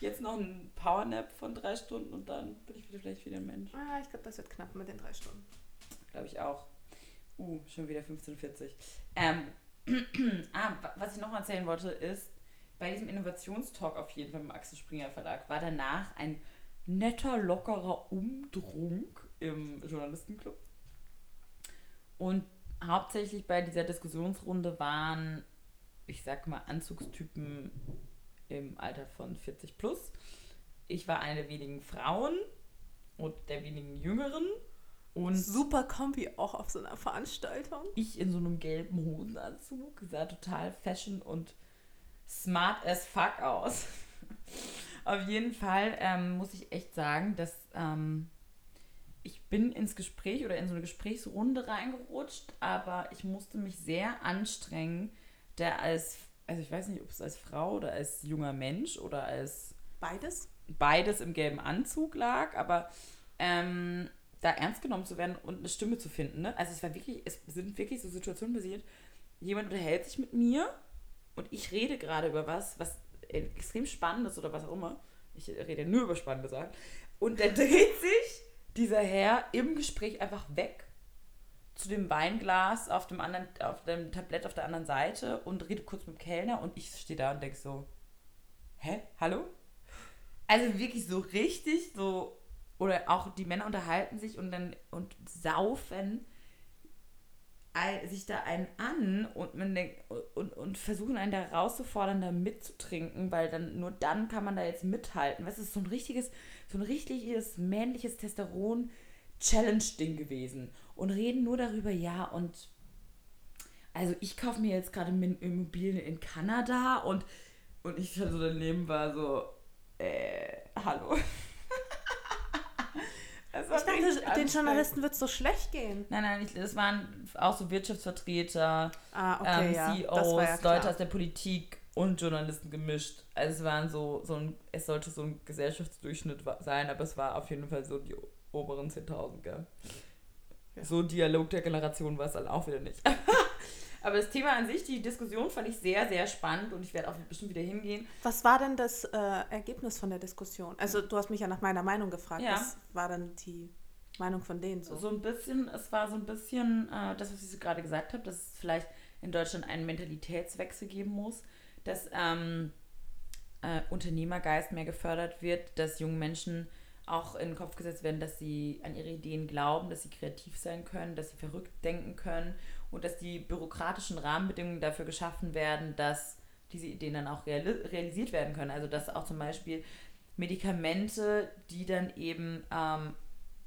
Jetzt noch ein Powernap von drei Stunden und dann bin ich wieder vielleicht wieder ein Mensch. Ah, ich glaube, das wird knapp mit den drei Stunden. Glaube ich auch. Uh, schon wieder 15.40 Ähm, ah, wa- was ich noch erzählen wollte, ist, bei diesem Innovationstalk auf jeden Fall im Axel Springer Verlag war danach ein netter, lockerer Umdrunk im Journalistenclub. Und hauptsächlich bei dieser Diskussionsrunde waren, ich sag mal, Anzugstypen im Alter von 40 plus. Ich war eine der wenigen Frauen und der wenigen Jüngeren. Und Super Kombi auch auf so einer Veranstaltung. ich in so einem gelben Hosenanzug sah total fashion und smart as fuck aus. Auf jeden Fall ähm, muss ich echt sagen, dass ähm, ich bin ins Gespräch oder in so eine Gesprächsrunde reingerutscht, aber ich musste mich sehr anstrengen, da als, also ich weiß nicht, ob es als Frau oder als junger Mensch oder als Beides? beides im gelben Anzug lag, aber ähm, da ernst genommen zu werden und eine Stimme zu finden. Ne? Also es war wirklich, es sind wirklich so Situationen passiert. Jemand unterhält sich mit mir und ich rede gerade über was, was extrem spannend ist oder was auch immer. Ich rede nur über spannende Sachen. Und dann dreht sich dieser Herr im Gespräch einfach weg zu dem Weinglas auf dem anderen, auf dem Tablett auf der anderen Seite und redet kurz mit dem Kellner und ich stehe da und denke so, hä, hallo? Also wirklich so richtig so, oder auch die Männer unterhalten sich und dann und saufen sich da einen an und, man denkt, und, und versuchen einen da rauszufordern, da mitzutrinken, weil dann nur dann kann man da jetzt mithalten. Was ist so ein richtiges, so ein richtiges männliches Testosteron-Challenge-Ding gewesen. Und reden nur darüber, ja, und also ich kaufe mir jetzt gerade Immobilien in Kanada und, und ich so daneben war so, äh, hallo. Ich dachte, den. Journalisten wird es so schlecht gehen. Nein, nein, das waren auch so Wirtschaftsvertreter, Ah, okay, ähm, ja. CEOs, ja. Leute aus der Politik und Journalisten gemischt. Also es waren so, so ein, es sollte so ein Gesellschaftsdurchschnitt sein, aber es war auf jeden Fall so die oberen 10.000, gell? Ja. So Dialog der Generation war es dann auch wieder nicht. aber das Thema an sich, die Diskussion fand ich sehr, sehr spannend und ich werde auch bestimmt wieder hingehen. Was war denn das äh, Ergebnis von der Diskussion? Also du hast mich ja nach meiner Meinung gefragt. Ja. Was war denn die Meinung von denen so? So ein bisschen, es war so ein bisschen äh, das, was ich so gerade gesagt habe, dass es vielleicht in Deutschland einen Mentalitätswechsel geben muss, dass ähm, äh, Unternehmergeist mehr gefördert wird, dass jungen Menschen auch in den Kopf gesetzt werden, dass sie an ihre Ideen glauben, dass sie kreativ sein können, dass sie verrückt denken können und dass die bürokratischen Rahmenbedingungen dafür geschaffen werden, dass diese Ideen dann auch reali realisiert werden können. Also dass auch zum Beispiel Medikamente, die dann eben ähm,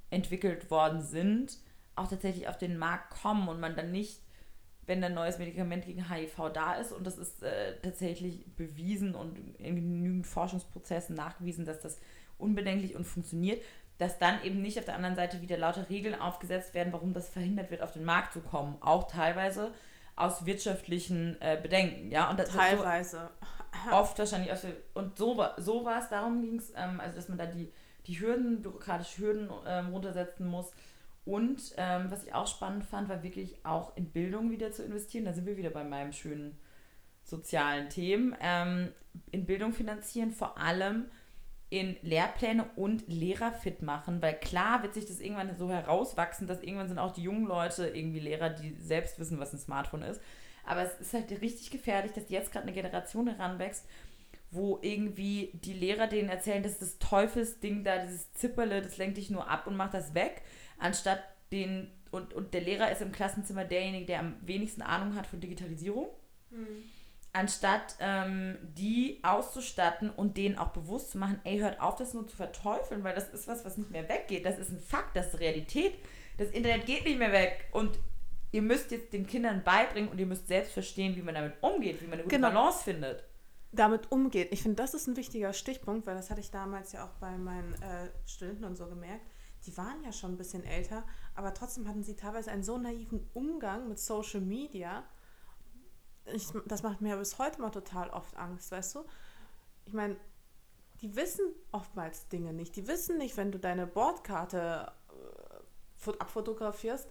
entwickelt worden sind, auch tatsächlich auf den Markt kommen und man dann nicht, wenn ein neues Medikament gegen HIV da ist und das ist äh, tatsächlich bewiesen und in genügend Forschungsprozessen nachgewiesen, dass das unbedenklich und funktioniert, dass dann eben nicht auf der anderen Seite wieder lauter Regeln aufgesetzt werden, warum das verhindert wird, auf den Markt zu kommen. Auch teilweise aus wirtschaftlichen äh, Bedenken. Ja, und das, so, Teilweise. oft wahrscheinlich aus und so, war- so war es, darum ging es, ähm, also dass man da die, die Hürden, bürokratische Hürden ähm, runtersetzen muss. Und ähm, was ich auch spannend fand, war wirklich auch in Bildung wieder zu investieren. Da sind wir wieder bei meinem schönen sozialen Themen. Ähm, in Bildung finanzieren, vor allem in Lehrpläne und Lehrer fit machen, weil klar wird sich das irgendwann so herauswachsen, dass irgendwann sind auch die jungen Leute irgendwie Lehrer, die selbst wissen, was ein Smartphone ist. Aber es ist halt richtig gefährlich, dass jetzt gerade eine Generation heranwächst, wo irgendwie die Lehrer denen erzählen, das ist das Teufelsding da, dieses Zipperle, das lenkt dich nur ab und macht das weg, anstatt denen und, und der Lehrer ist im Klassenzimmer derjenige, der am wenigsten Ahnung hat von Digitalisierung. Mhm. Anstatt ähm, die auszustatten und denen auch bewusst zu machen, ey, hört auf, das nur zu verteufeln, weil das ist was, was nicht mehr weggeht. Das ist ein Fakt, das ist Realität. Das Internet geht nicht mehr weg. Und ihr müsst jetzt den Kindern beibringen und ihr müsst selbst verstehen, wie man damit umgeht, wie man eine gute Genau. Balance findet. damit umgeht. Ich finde, das ist ein wichtiger Stichpunkt, weil das hatte ich damals ja auch bei meinen äh, Studenten und so gemerkt. Die waren ja schon ein bisschen älter, aber trotzdem hatten sie teilweise einen so naiven Umgang mit Social Media. Ich, das macht mir bis heute mal total oft Angst, weißt du? Ich meine, die wissen oftmals Dinge nicht. Die wissen nicht, wenn du deine Bordkarte äh, fot- abfotografierst,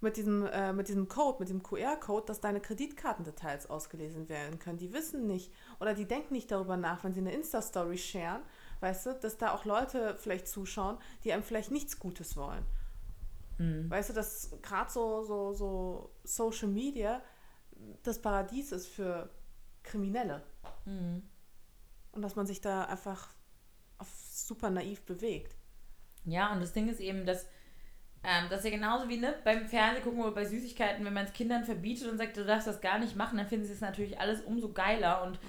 mit diesem, äh, mit diesem Code, mit dem QR-Code, dass deine Kreditkartendetails ausgelesen werden können. Die wissen nicht oder die denken nicht darüber nach, wenn sie eine Insta-Story sharen, weißt du, dass da auch Leute vielleicht zuschauen, die einem vielleicht nichts Gutes wollen. Weißt du, dass gerade so, so, so Social Media das Paradies ist für Kriminelle. Und dass man sich da einfach auf super naiv bewegt. Ja, und das Ding ist eben, dass ähm, das ist ja genauso wie ne, beim Fernsehen gucken oder bei Süßigkeiten, wenn man es Kindern verbietet und sagt, du darfst das gar nicht machen, dann finden sie es natürlich alles umso geiler. Und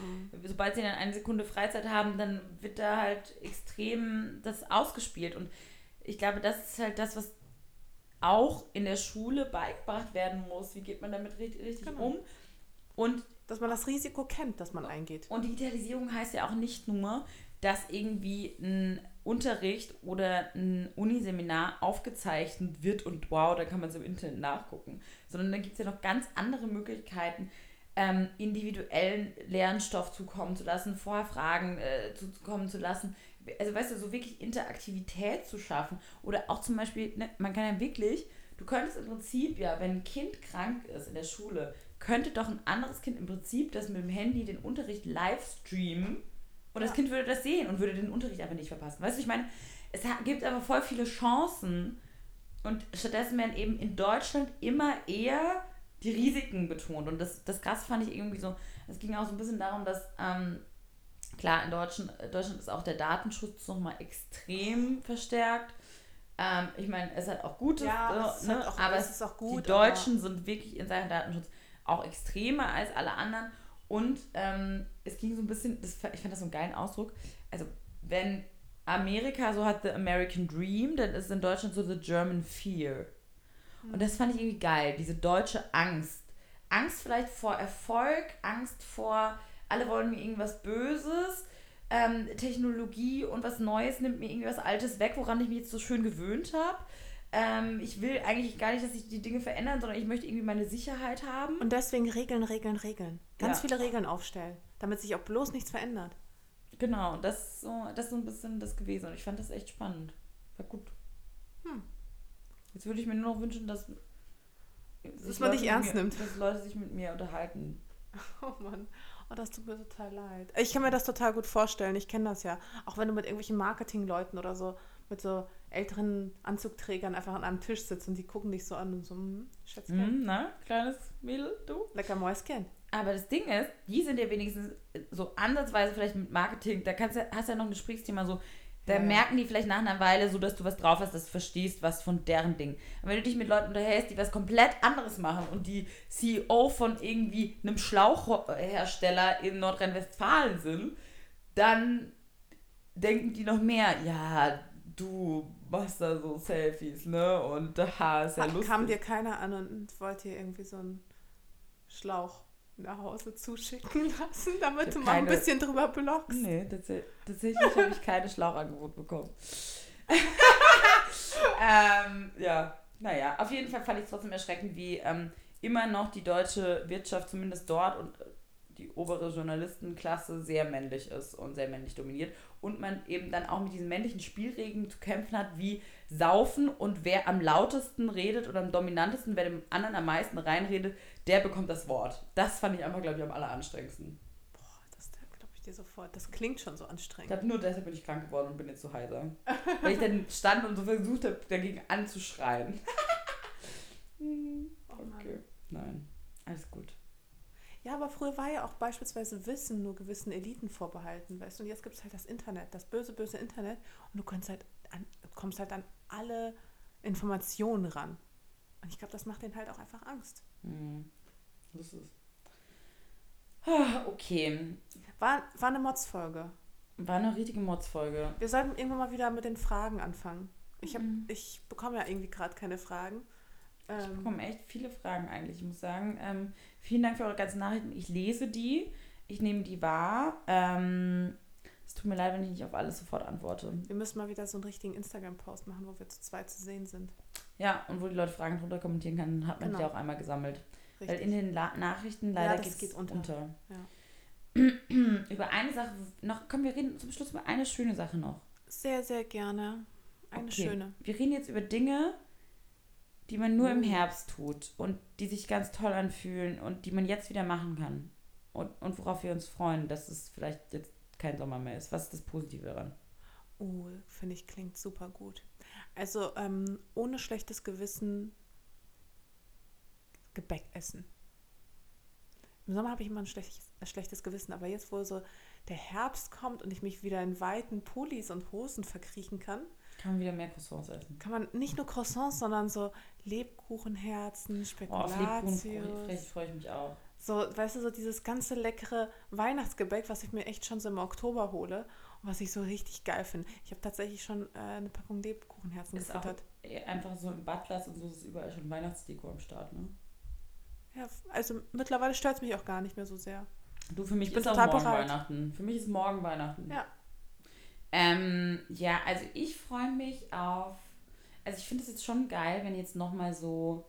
sobald sie dann eine Sekunde Freizeit haben, dann wird da halt extrem das ausgespielt. Und ich glaube, das ist halt das, was auch in der Schule beigebracht werden muss. Wie geht man damit richtig, Genau. um? Und Dass man das Risiko kennt, das man eingeht. und Digitalisierung heißt ja auch nicht nur, dass irgendwie ein Unterricht oder ein Uniseminar aufgezeichnet wird und wow, da kann man so im Internet nachgucken. Sondern da gibt es ja noch ganz andere Möglichkeiten, ähm, individuellen Lernstoff zukommen zu lassen, vorher Fragen äh, zukommen zu lassen. Also weißt du, so wirklich Interaktivität zu schaffen. Oder auch zum Beispiel, ne, man kann ja wirklich, du könntest im Prinzip ja, wenn ein Kind krank ist in der Schule, könnte doch ein anderes Kind im Prinzip das mit dem Handy den Unterricht live streamen und das Ja. Kind würde das sehen und würde den Unterricht aber nicht verpassen. Weißt du, ich meine, es gibt aber voll viele Chancen und stattdessen werden eben in Deutschland immer eher die Risiken betont. Und das, das krass fand ich irgendwie so, es ging auch so ein bisschen darum, dass, ähm, klar, in Deutschland, Deutschland ist auch der Datenschutz nochmal extrem verstärkt. Ähm, ich meine, es hat auch Gutes, Ja, äh, ne? auch- aber es ist auch gut, die Deutschen sind wirklich in Sachen Datenschutz auch extremer als alle anderen. Und ähm, es ging so ein bisschen, das, ich fand das so einen geilen Ausdruck. Also, wenn Amerika so hat The American Dream, dann ist in Deutschland so The German Fear. Und das fand ich irgendwie geil, diese deutsche Angst. Angst vielleicht vor Erfolg, Angst vor, alle wollen mir irgendwas Böses. Ähm, Technologie und was Neues nimmt mir irgendwie was Altes weg, woran ich mich jetzt so schön gewöhnt habe. Ähm, ich will eigentlich gar nicht, dass sich die Dinge verändern, sondern ich möchte irgendwie meine Sicherheit haben. Und deswegen Regeln, Regeln, Regeln. Ganz Ja. viele Regeln aufstellen, damit sich auch bloß nichts verändert. Genau, das ist so, das ist so ein bisschen das gewesen. Und ich fand das echt spannend. War gut. Hm. Jetzt würde ich mir nur noch wünschen, dass, sich man Leute dich ernst mir, nimmt. Dass Leute sich mit mir unterhalten. Oh Mann, oh, das tut mir total leid. Ich kann mir das total gut vorstellen. Ich kenne das ja. Auch wenn du mit irgendwelchen Marketingleuten oder so, mit so älteren Anzugträgern einfach an einem Tisch sitzt und die gucken dich so an und so, hm, Schätzchen, Hm, na, kleines Mädel, du? lecker Mäuschen. Aber das Ding ist, die sind ja wenigstens so ansatzweise vielleicht mit Marketing, da kannst du, hast du ja noch ein Gesprächsthema so, da Ja, merken die vielleicht nach einer Weile so, dass du was drauf hast, dass du verstehst, was von deren Ding. Aber wenn du dich mit Leuten unterhältst, die was komplett anderes machen und die CEO von irgendwie einem Schlauchhersteller in Nordrhein-Westfalen sind, dann denken die noch mehr, ja, du machst da so Selfies, ne? Und da ist ja lustig. Kam dir keiner an und wollte dir irgendwie so einen Schlauch nach Hause zuschicken lassen, damit du mal ein keine- bisschen drüber blockst? Nee, tatsächlich, tatsächlich habe ich keine Schlauchangebot bekommen. ähm, ja, naja, auf jeden Fall fand ich es trotzdem erschreckend, wie ähm, immer noch die deutsche Wirtschaft, zumindest dort und äh, die obere Journalistenklasse sehr männlich ist und sehr männlich dominiert. Und man eben dann auch mit diesen männlichen Spielregeln zu kämpfen hat, wie Saufen und wer am lautesten redet oder am dominantesten, wer dem anderen am meisten reinredet, der bekommt das Wort. Das fand ich einfach, glaube ich, am alleranstrengendsten. Boah, das glaube ich dir sofort. Das klingt schon so Ich anstrengend. glaube, nur deshalb bin ich krank geworden und bin jetzt so heiser. Weil ich dann stand und so versucht habe, dagegen anzuschreien. Oh okay. Nein, alles gut. Ja, aber früher war ja auch beispielsweise Wissen nur gewissen Eliten vorbehalten, weißt du? Und jetzt gibt es halt das Internet, das böse, böse Internet. Und du kannst halt an, kommst halt an alle Informationen ran. Und ich glaube, das macht denen halt auch einfach Angst. Hm. Das ist. Okay. War, war eine Mods-Folge. War eine richtige Mods-Folge. Wir sollten irgendwann mal wieder mit den Fragen anfangen. Ich, hab, Mhm. ich bekomme ja irgendwie gerade keine Fragen. Ich Ähm, bekomme echt viele Fragen eigentlich. Ich muss sagen, ähm, vielen Dank für eure ganzen Nachrichten. Ich lese die, ich nehme die wahr. Ähm, es tut mir leid, wenn ich nicht auf alles sofort antworte. wir müssen mal wieder so einen richtigen Instagram-Post machen, wo wir zu zweit zu sehen sind. Ja, und wo die Leute Fragen drunter kommentieren können, dann hat man die Genau. auch einmal gesammelt. Weil Richtig. in den La Nachrichten Ja, leider geht's geht unter. unter. Ja. über eine Sache noch, komm, wir reden zum Schluss über eine schöne Sache noch. Sehr, sehr gerne. Eine Okay. schöne. Wir reden jetzt über Dinge, die man nur im Uh. Herbst tut und die sich ganz toll anfühlen und die man jetzt wieder machen kann. Und, und worauf wir uns freuen, dass es vielleicht jetzt kein Sommer mehr ist. Was ist das Positive daran? Oh, finde ich, klingt super gut. Also ähm, ohne schlechtes Gewissen Gebäck essen. Im Sommer habe ich immer ein schlechtes, ein schlechtes Gewissen, aber jetzt, wo so der Herbst kommt und ich mich wieder in weiten Pullis und Hosen verkriechen kann, Kann man wieder mehr Croissants essen. kann man nicht nur Croissants, sondern so Lebkuchenherzen, Oh, auf freue Spekulatius. ich, mich auch. So, weißt du, so dieses ganze leckere Weihnachtsgebäck, was ich mir echt schon so im Oktober hole und was ich so richtig geil finde. Ich habe tatsächlich schon äh, eine Packung Lebkuchenherzen Ist auch gefüttert. eh einfach so im Butlers und so ist überall schon Weihnachtsdeko am Start, ne? Ja, also mittlerweile stört es mich auch gar nicht mehr so sehr. Du, für mich Ich ist auch morgen bereit. Weihnachten. Für mich ist morgen Weihnachten. Ja. Ähm, ja, also ich freue mich auf. Also ich finde es jetzt schon geil, wenn jetzt nochmal so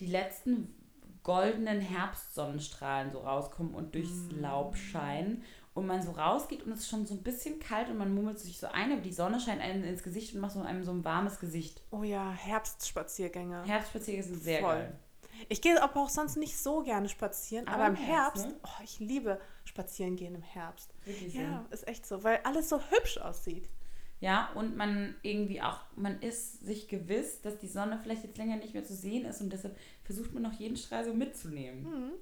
die letzten goldenen Herbstsonnenstrahlen so rauskommen und durchs Mm. Laub scheinen und man so rausgeht und es ist schon so ein bisschen kalt und man mummelt sich so ein, aber die Sonne scheint einem ins Gesicht und macht so einem so ein warmes Gesicht. Oh ja, Herbstspaziergänge. Herbstspaziergänge sind sehr Voll. geil. Ich gehe aber auch sonst nicht so gerne spazieren, Aber aber, im Herbst, Herbst, ne? oh, ich liebe spazieren gehen im Herbst. Wirklich so. Ja, ist echt so, weil alles so hübsch aussieht. Ja, und man irgendwie auch, man ist sich gewiss, dass die Sonne vielleicht jetzt länger nicht mehr zu sehen ist und deshalb versucht man noch jeden Strahl so mitzunehmen. Mhm.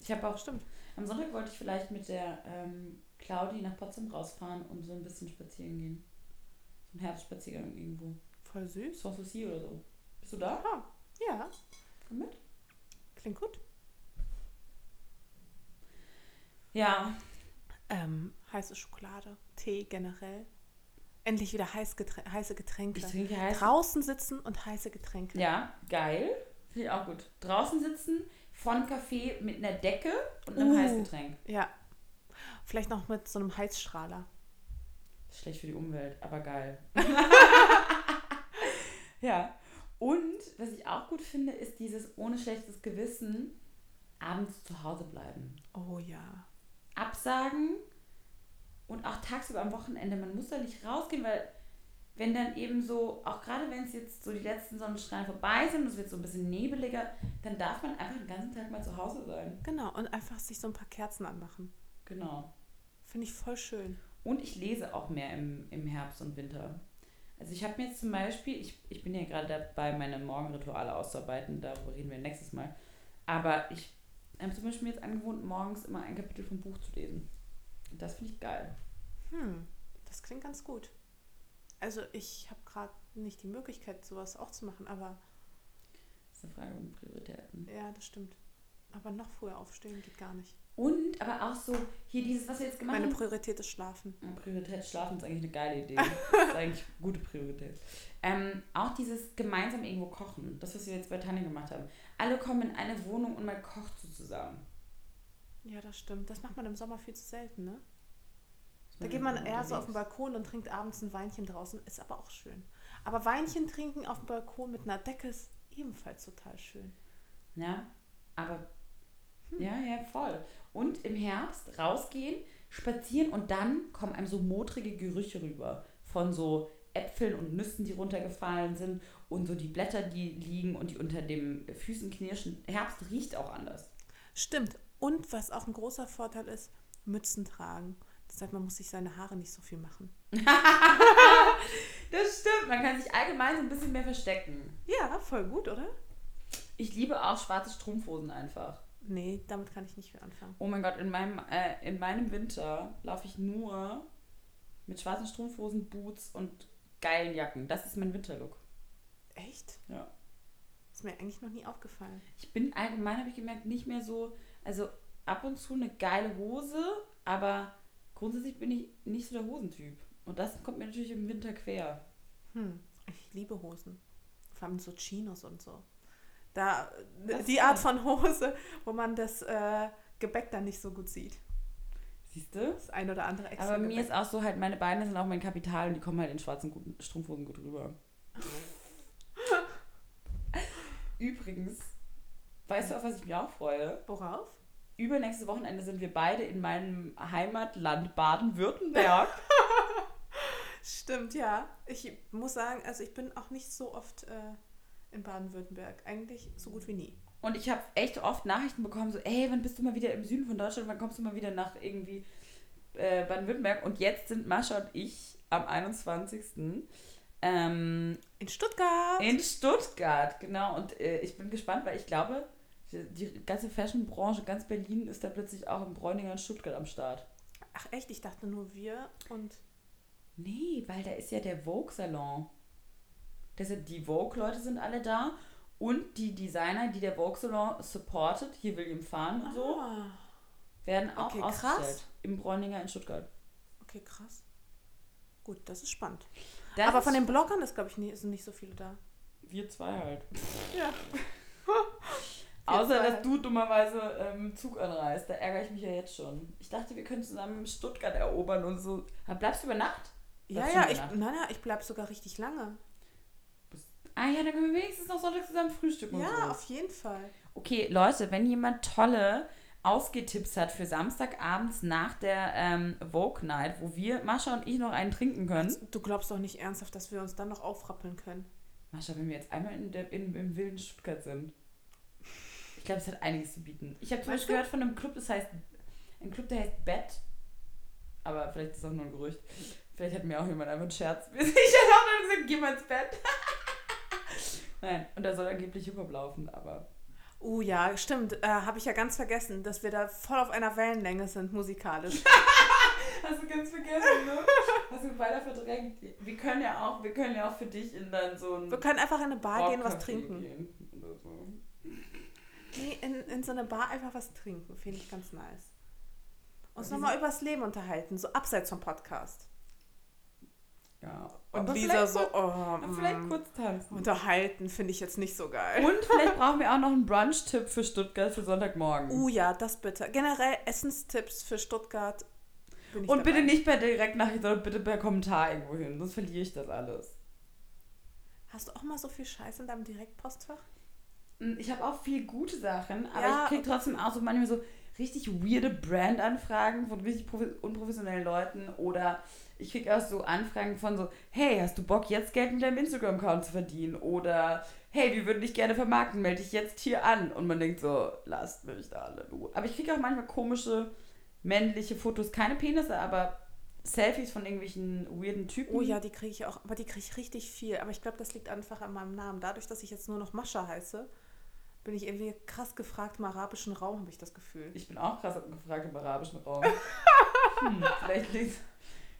Ich habe auch, Stimmt. am Sonntag wollte ich vielleicht mit der ähm, Claudi nach Potsdam rausfahren und so ein bisschen spazieren gehen. So ein Herbstspaziergang irgendwo. Voll süß. Sanssouci oder so. Bist du da? Ah, ja, Komm mit. klingt gut. Ja, Ähm, heiße Schokolade, Tee generell. Endlich wieder heiß Geträn heiße Getränke. ich trinke heiß. Draußen sitzen und heiße Getränke. Ja, geil. Finde ich auch gut. Draußen sitzen, von Café mit einer Decke und einem Uh. Heißgetränk. Ja. Vielleicht noch mit so einem Heizstrahler. Schlecht für die Umwelt, aber geil. ja. Und was ich auch gut finde, ist dieses ohne schlechtes Gewissen abends zu Hause bleiben. Oh ja. Absagen und auch tagsüber am Wochenende. Man muss da nicht rausgehen, weil wenn dann eben so, auch gerade wenn es jetzt so die letzten Sonnenstrahlen vorbei sind und es wird so ein bisschen nebeliger, dann darf man einfach den ganzen Tag mal zu Hause sein. Genau. Und einfach sich so ein paar Kerzen anmachen. Genau. Finde ich voll schön. Und ich lese auch mehr im, im Herbst und Winter. Also ich habe mir jetzt zum Beispiel, ich, ich bin ja gerade dabei, meine Morgenrituale auszuarbeiten, darüber reden wir nächstes Mal. Aber ich habe zum Beispiel mir jetzt angewohnt, morgens immer ein Kapitel vom Buch zu lesen. Das finde ich geil. Hm, das klingt ganz gut. Also ich habe gerade nicht die Möglichkeit, sowas auch zu machen, aber Das ist eine Frage um Prioritäten. ja, das stimmt. Aber noch früher aufstehen geht gar nicht. Und aber auch so, hier dieses, was wir jetzt gemacht Meine haben. Priorität ist Schlafen. Ja, Priorität Schlafen ist eigentlich eine geile Idee. Das ist eigentlich eine gute Priorität. Ähm, auch dieses gemeinsam irgendwo kochen, das, was wir jetzt bei Tanja gemacht haben. Alle kommen in eine Wohnung und man kocht so zusammen. Ja, das stimmt. Das macht man im Sommer viel zu selten, ne? Da geht man eher so auf den. Balkon und trinkt abends ein Weinchen draußen. Ist aber auch schön. Aber Weinchen trinken auf dem Balkon mit einer Decke ist ebenfalls total schön. Ja, aber Hm. ja, ja, voll. Und im Herbst rausgehen, spazieren und dann kommen einem so modrige Gerüche rüber von so Äpfeln und Nüssen, die runtergefallen sind und so die Blätter, die liegen und die unter den Füßen knirschen. Herbst riecht auch anders. Stimmt. Und was auch ein großer Vorteil ist, Mützen tragen. Das heißt, man muss sich seine Haare nicht so viel machen. Das stimmt, man kann sich allgemein so ein bisschen mehr verstecken. Ja, voll gut, oder? Ich liebe auch schwarze Strumpfhosen einfach. Nee, damit kann ich nicht viel anfangen. Oh mein Gott, in meinem, äh, in meinem Winter laufe ich nur mit schwarzen Strumpfhosen, Boots und geilen Jacken. Das ist mein Winterlook. Echt? Ja. Ist mir eigentlich noch nie aufgefallen. Ich bin allgemein, habe ich gemerkt, nicht mehr so, also ab und zu eine geile Hose, aber grundsätzlich bin ich nicht so der Hosentyp. Und das kommt mir natürlich im Winter quer. Hm, ich liebe Hosen. Vor allem so Chinos und so. Da, Das die Art von Hose, wo man das äh, Gebäck dann nicht so gut sieht. Siehst du? Das ein oder andere extra Aber mir Gebäck. ist auch so halt, meine Beine sind auch mein Kapital und die kommen halt in schwarzen guten Strumpfhosen gut rüber. Übrigens, weißt du, auf was ich mich auch freue? Worauf? Übernächstes Wochenende sind wir beide in meinem Heimatland Baden-Württemberg. Stimmt, ja. Ich muss sagen, also ich bin auch nicht so oft äh, in Baden-Württemberg. Eigentlich so gut wie nie. Und ich habe echt oft Nachrichten bekommen, so, ey, wann bist du mal wieder im Süden von Deutschland, wann kommst du mal wieder nach irgendwie äh, Baden-Württemberg? Und jetzt sind Mascha und ich am 21. Ähm, In Stuttgart. in Stuttgart, genau. Und äh, ich bin gespannt, weil ich glaube, die, ganze Fashion-Branche, ganz Berlin ist da plötzlich auch in Bräuninger und Stuttgart am Start. Ach echt, ich dachte nur wir und Nee, weil da ist ja der Vogue-Salon. Das sind- Die Vogue-Leute sind alle da und die Designer, die der Vogue-Salon supportet, hier William Fahn und so, Ah, werden auch Okay, ausgestellt. krass. Im Bräuninger in Stuttgart. okay, krass. Gut, das ist spannend. Das Aber von den Bloggern ist, glaube ich, nie, sind nicht so viele da. wir zwei halt. Ja. Außer, dass du dummerweise ähm, Zug anreist. Da ärgere ich mich ja jetzt schon. Ich dachte, wir können zusammen Stuttgart erobern und so. Aber bleibst du über Nacht? Ja, Bleibst ja, ich, nein, nein, ich bleibe sogar richtig lange. Ah ja, dann können wir wenigstens noch Sonntag zusammen frühstücken Ja, so. auf jeden Fall. Okay, Leute, wenn jemand tolle Ausgehtipps hat für Samstagabends nach der ähm, Vogue Night, wo wir, Mascha und ich, noch einen trinken können. Du glaubst doch nicht ernsthaft, dass wir uns dann noch aufrappeln können. Mascha, wenn wir jetzt einmal in der, in, im wilden Stuttgart sind. Ich glaube, es hat einiges zu bieten. Ich habe zum Beispiel gehört von einem Club, das heißt, ein Club, der heißt Bett. Aber vielleicht ist es auch nur ein Gerücht. Vielleicht hat mir auch jemand einfach einen Scherz. Ich hätte auch noch gesagt, geh mal ins Bett. Nein, und da soll angeblich Hip-Hop laufen, aber Uh ja, stimmt. Äh, Habe ich ja ganz vergessen, dass wir da voll auf einer Wellenlänge sind musikalisch. Hast du ganz vergessen, ne? Hast du weiter verdrängt. Wir können ja auch, wir können ja auch für dich in dann so ein Wir können einfach in eine Bar gehen, was trinken. gehen. Nee, in, in so eine Bar einfach was trinken. Finde ich ganz nice. Uns nochmal übers Leben unterhalten, so abseits vom Podcast. Ja. Und Aber Lisa vielleicht so, kurz- oh, vielleicht mm, kurz tanzen. unterhalten finde ich jetzt nicht so geil. Und vielleicht brauchen wir auch noch einen Brunch-Tipp für Stuttgart für Sonntagmorgen. Uh ja, das bitte. Generell Essenstipps für Stuttgart. Und bitte dabei. nicht per Direktnachricht, sondern bitte per Kommentar irgendwo hin, sonst verliere ich das alles. Hast du auch mal so viel Scheiß in deinem Direktpostfach? Hm, Ich habe auch viel gute Sachen, aber Ja, ich kriege trotzdem auch so manchmal so richtig weirde Brand-Anfragen von richtig unprofessionellen Leuten oder ich kriege auch so Anfragen von so, hey, hast du Bock, jetzt Geld mit deinem Instagram-Account zu verdienen? Oder hey, wir würden dich gerne vermarkten, melde dich jetzt hier an. Und man denkt so, lasst mich da alle Ruhe. Aber ich kriege auch manchmal komische männliche Fotos, keine Penisse, aber Selfies von irgendwelchen weirden Typen. Oh ja, die kriege ich auch, aber die kriege ich richtig viel. Aber ich glaube, das liegt einfach an meinem Namen. Dadurch, dass ich jetzt nur noch Mascha heiße, bin ich irgendwie krass gefragt im arabischen Raum, habe ich das Gefühl. Ich bin auch krass gefragt im arabischen Raum. hm, vielleicht liegt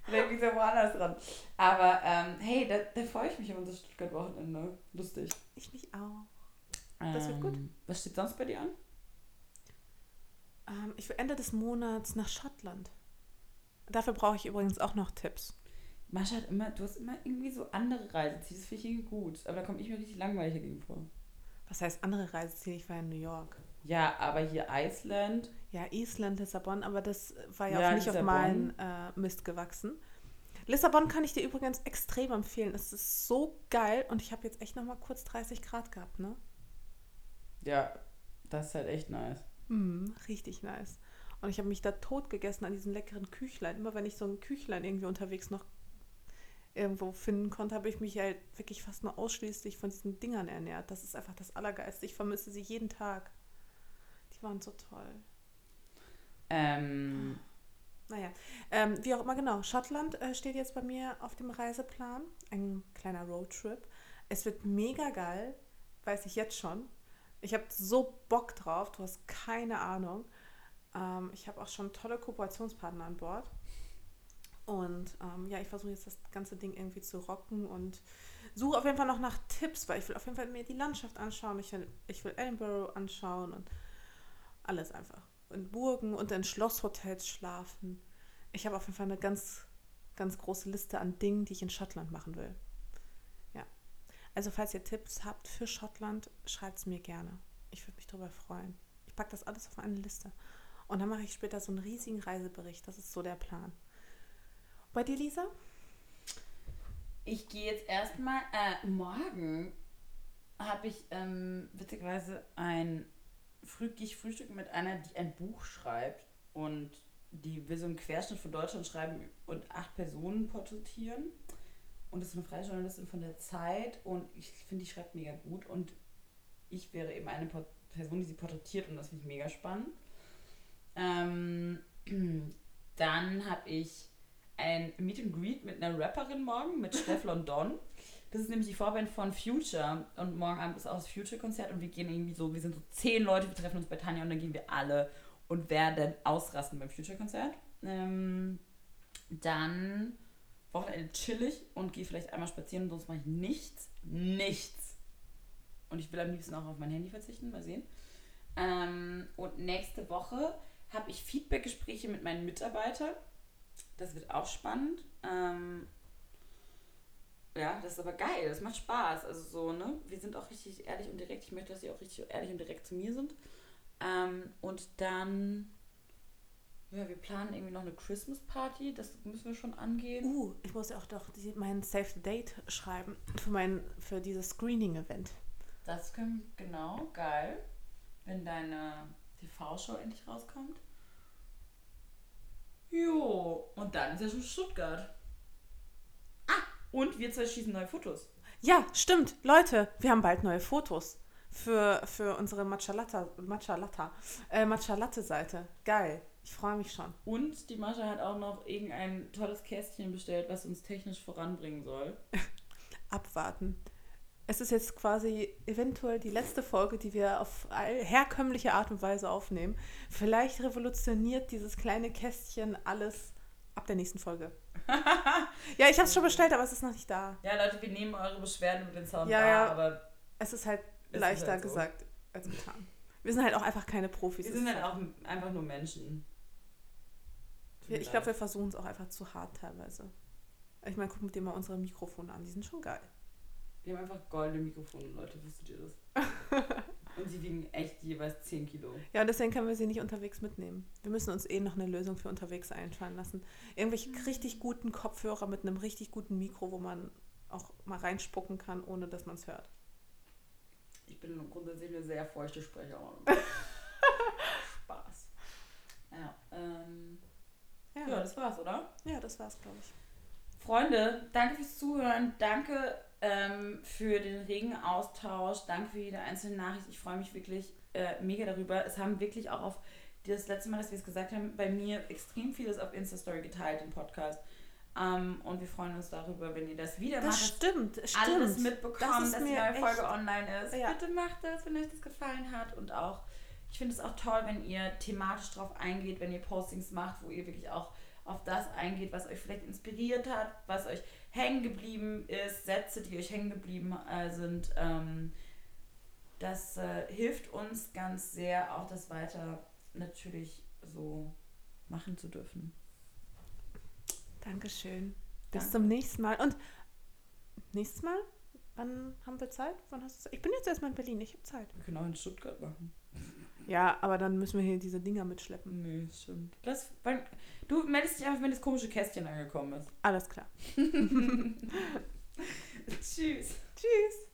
vielleicht liegt's ja woanders dran. Aber ähm, hey, da, da freue ich mich auf unser Stuttgart-Wochenende. Lustig. Ich mich auch. Das wird gut. Ähm, Was steht sonst bei dir an? Ähm, ich will Ende des Monats nach Schottland. Dafür brauche ich übrigens auch noch Tipps. Mascha hat immer, du hast immer irgendwie so andere Reiseziele. Das finde ich irgendwie gut. Aber da komme ich mir richtig langweilig dagegen vor. Was heißt andere Reiseziele? Ich war in New York. Ja, aber hier Island. Ja, Island, Lissabon, aber das war ja, Ja, auch nicht auf Lissabon. meinen äh, Mist gewachsen. Lissabon kann ich dir übrigens extrem empfehlen. Es ist so geil und ich habe jetzt echt noch mal kurz 30 Grad gehabt, ne? Ja, das ist halt echt nice. Mm, richtig nice. Und ich habe mich da tot gegessen an diesen leckeren Küchlein. Immer wenn ich so ein Küchlein irgendwie unterwegs noch irgendwo finden konnte, habe ich mich halt wirklich fast nur ausschließlich von diesen Dingern ernährt. Das ist einfach das Allergeilste. Ich vermisse sie jeden Tag. Die waren so toll. Ähm, Naja, ähm, wie auch immer genau. Schottland äh, steht jetzt bei mir auf dem Reiseplan. Ein kleiner Roadtrip. Es wird mega geil, weiß ich jetzt schon. Ich habe so Bock drauf, du hast keine Ahnung. Ähm, ich habe auch schon tolle Kooperationspartner an Bord. Und ähm, ja, ich versuche jetzt das ganze Ding irgendwie zu rocken und suche auf jeden Fall noch nach Tipps, weil ich will auf jeden Fall mir die Landschaft anschauen. Ich will, ich will Edinburgh anschauen und alles einfach. In Burgen und in Schlosshotels schlafen. Ich habe auf jeden Fall eine ganz, ganz große Liste an Dingen, die ich in Schottland machen will. Ja. Also falls ihr Tipps habt für Schottland, schreibt es mir gerne. Ich würde mich darüber freuen. Ich packe das alles auf eine Liste. Und dann mache ich später so einen riesigen Reisebericht. Das ist so der Plan. Bei dir, Lisa? Ich gehe jetzt erstmal, äh, morgen habe ich ähm, witzigerweise ein Früh Frühstück mit einer, die ein Buch schreibt und die will so einen Querschnitt von Deutschland schreiben und acht Personen porträtieren. Und das ist eine freie Journalistin von der Zeit und ich finde, die schreibt mega gut und ich wäre eben eine Person, die sie porträtiert und das finde ich mega spannend. Ähm, dann habe ich ein Meet and Greet mit einer Rapperin morgen, mit Stefflon Don. Das ist nämlich die Vorband von Future. Und morgen Abend ist auch das Future-Konzert und wir gehen irgendwie so, wir sind so zehn Leute, wir treffen uns bei Tanja und dann gehen wir alle und werden ausrasten beim Future-Konzert. Ähm, dann Wochenende chillig und gehe vielleicht einmal spazieren, sonst mache ich nichts. Nichts. Und ich will am liebsten auch auf mein Handy verzichten, mal sehen. Ähm, und nächste Woche habe ich Feedback-Gespräche mit meinen Mitarbeitern. Das wird auch spannend. Ähm, ja, das ist aber geil, das macht Spaß. Also so, ne? Wir sind auch richtig ehrlich und direkt. Ich möchte, dass sie auch richtig ehrlich und direkt zu mir sind. Ähm, und dann, ja, wir planen irgendwie noch eine Christmas Party. Das müssen wir schon angehen. Uh, ich muss ja auch doch die, mein Save the Date schreiben für mein, für dieses Screening-Event. Das können, genau, geil. Wenn deine TV-Show endlich rauskommt. Jo, und dann ist ja schon Stuttgart. Ah, und wir zwei schießen neue Fotos. Ja, stimmt. Leute, wir haben bald neue Fotos für, für unsere Matcha Latte, Matcha Latte, äh, Matcha Latte Seite. Geil. Ich freue mich schon. Und die Mascha hat auch noch irgendein tolles Kästchen bestellt, was uns technisch voranbringen soll. Abwarten. Es ist jetzt quasi eventuell die letzte Folge, die wir auf herkömmliche Art und Weise aufnehmen. Vielleicht revolutioniert dieses kleine Kästchen alles ab der nächsten Folge. ja, ich habe es schon bestellt, aber es ist noch nicht da. Ja, Leute, wir nehmen eure Beschwerden mit den Sound ja, ja, aber es ist halt es leichter ist halt so. gesagt als getan. Wir sind halt auch einfach keine Profis. Wir sind halt auch einfach nur Menschen. Wir, ich glaube, wir versuchen es auch einfach zu hart teilweise. Ich meine, guck mit dir mal unsere Mikrofone an, die sind schon geil. Wir haben einfach goldene Mikrofone, Leute, wusstet ihr das? und sie wiegen echt jeweils 10 Kilo. Ja, und deswegen können wir sie nicht unterwegs mitnehmen. Wir müssen uns eh noch eine Lösung für unterwegs einfallen lassen. Irgendwelche richtig guten Kopfhörer mit einem richtig guten Mikro, wo man auch mal reinspucken kann, ohne dass man es hört. Ich bin grundsätzlich eine sehr feuchte Sprecherin. Spaß. Ja, ähm, ja. ja, das war's, oder? Ja, das war's, glaube ich. Freunde, danke fürs Zuhören. Danke ähm, für den regen Austausch. Danke für jede einzelne Nachricht. Ich freue mich wirklich äh, mega darüber. Es haben wirklich auch auf das letzte Mal, dass wir es gesagt haben, bei mir extrem vieles auf Insta-Story geteilt, den Podcast. Um, ähm, und wir freuen uns darüber, wenn ihr das wieder das macht. Stimmt, alles stimmt. Alles mitbekommt, das dass die neue Folge online ist. Ja. Bitte macht das, wenn euch das gefallen hat. Und auch, ich finde es auch toll, wenn ihr thematisch drauf eingeht, wenn ihr Postings macht, wo ihr wirklich auch auf das eingeht, was euch vielleicht inspiriert hat, was euch hängen geblieben ist, Sätze, die euch hängen geblieben äh, sind. Ähm, das äh, hilft uns ganz sehr, auch das weiter natürlich so machen zu dürfen. Dankeschön. Bis Danke. zum nächsten Mal. Und nächstes Mal? Wann haben wir Zeit? Wann hast du Zeit? Ich bin jetzt erstmal in Berlin, ich habe Zeit. Wir können auch in Stuttgart machen. Ja, aber dann müssen wir hier diese Dinger mitschleppen. Nee, stimmt. Das, weil, du meldest dich einfach, wenn das komische Kästchen angekommen ist. Alles klar. Tschüss. Tschüss.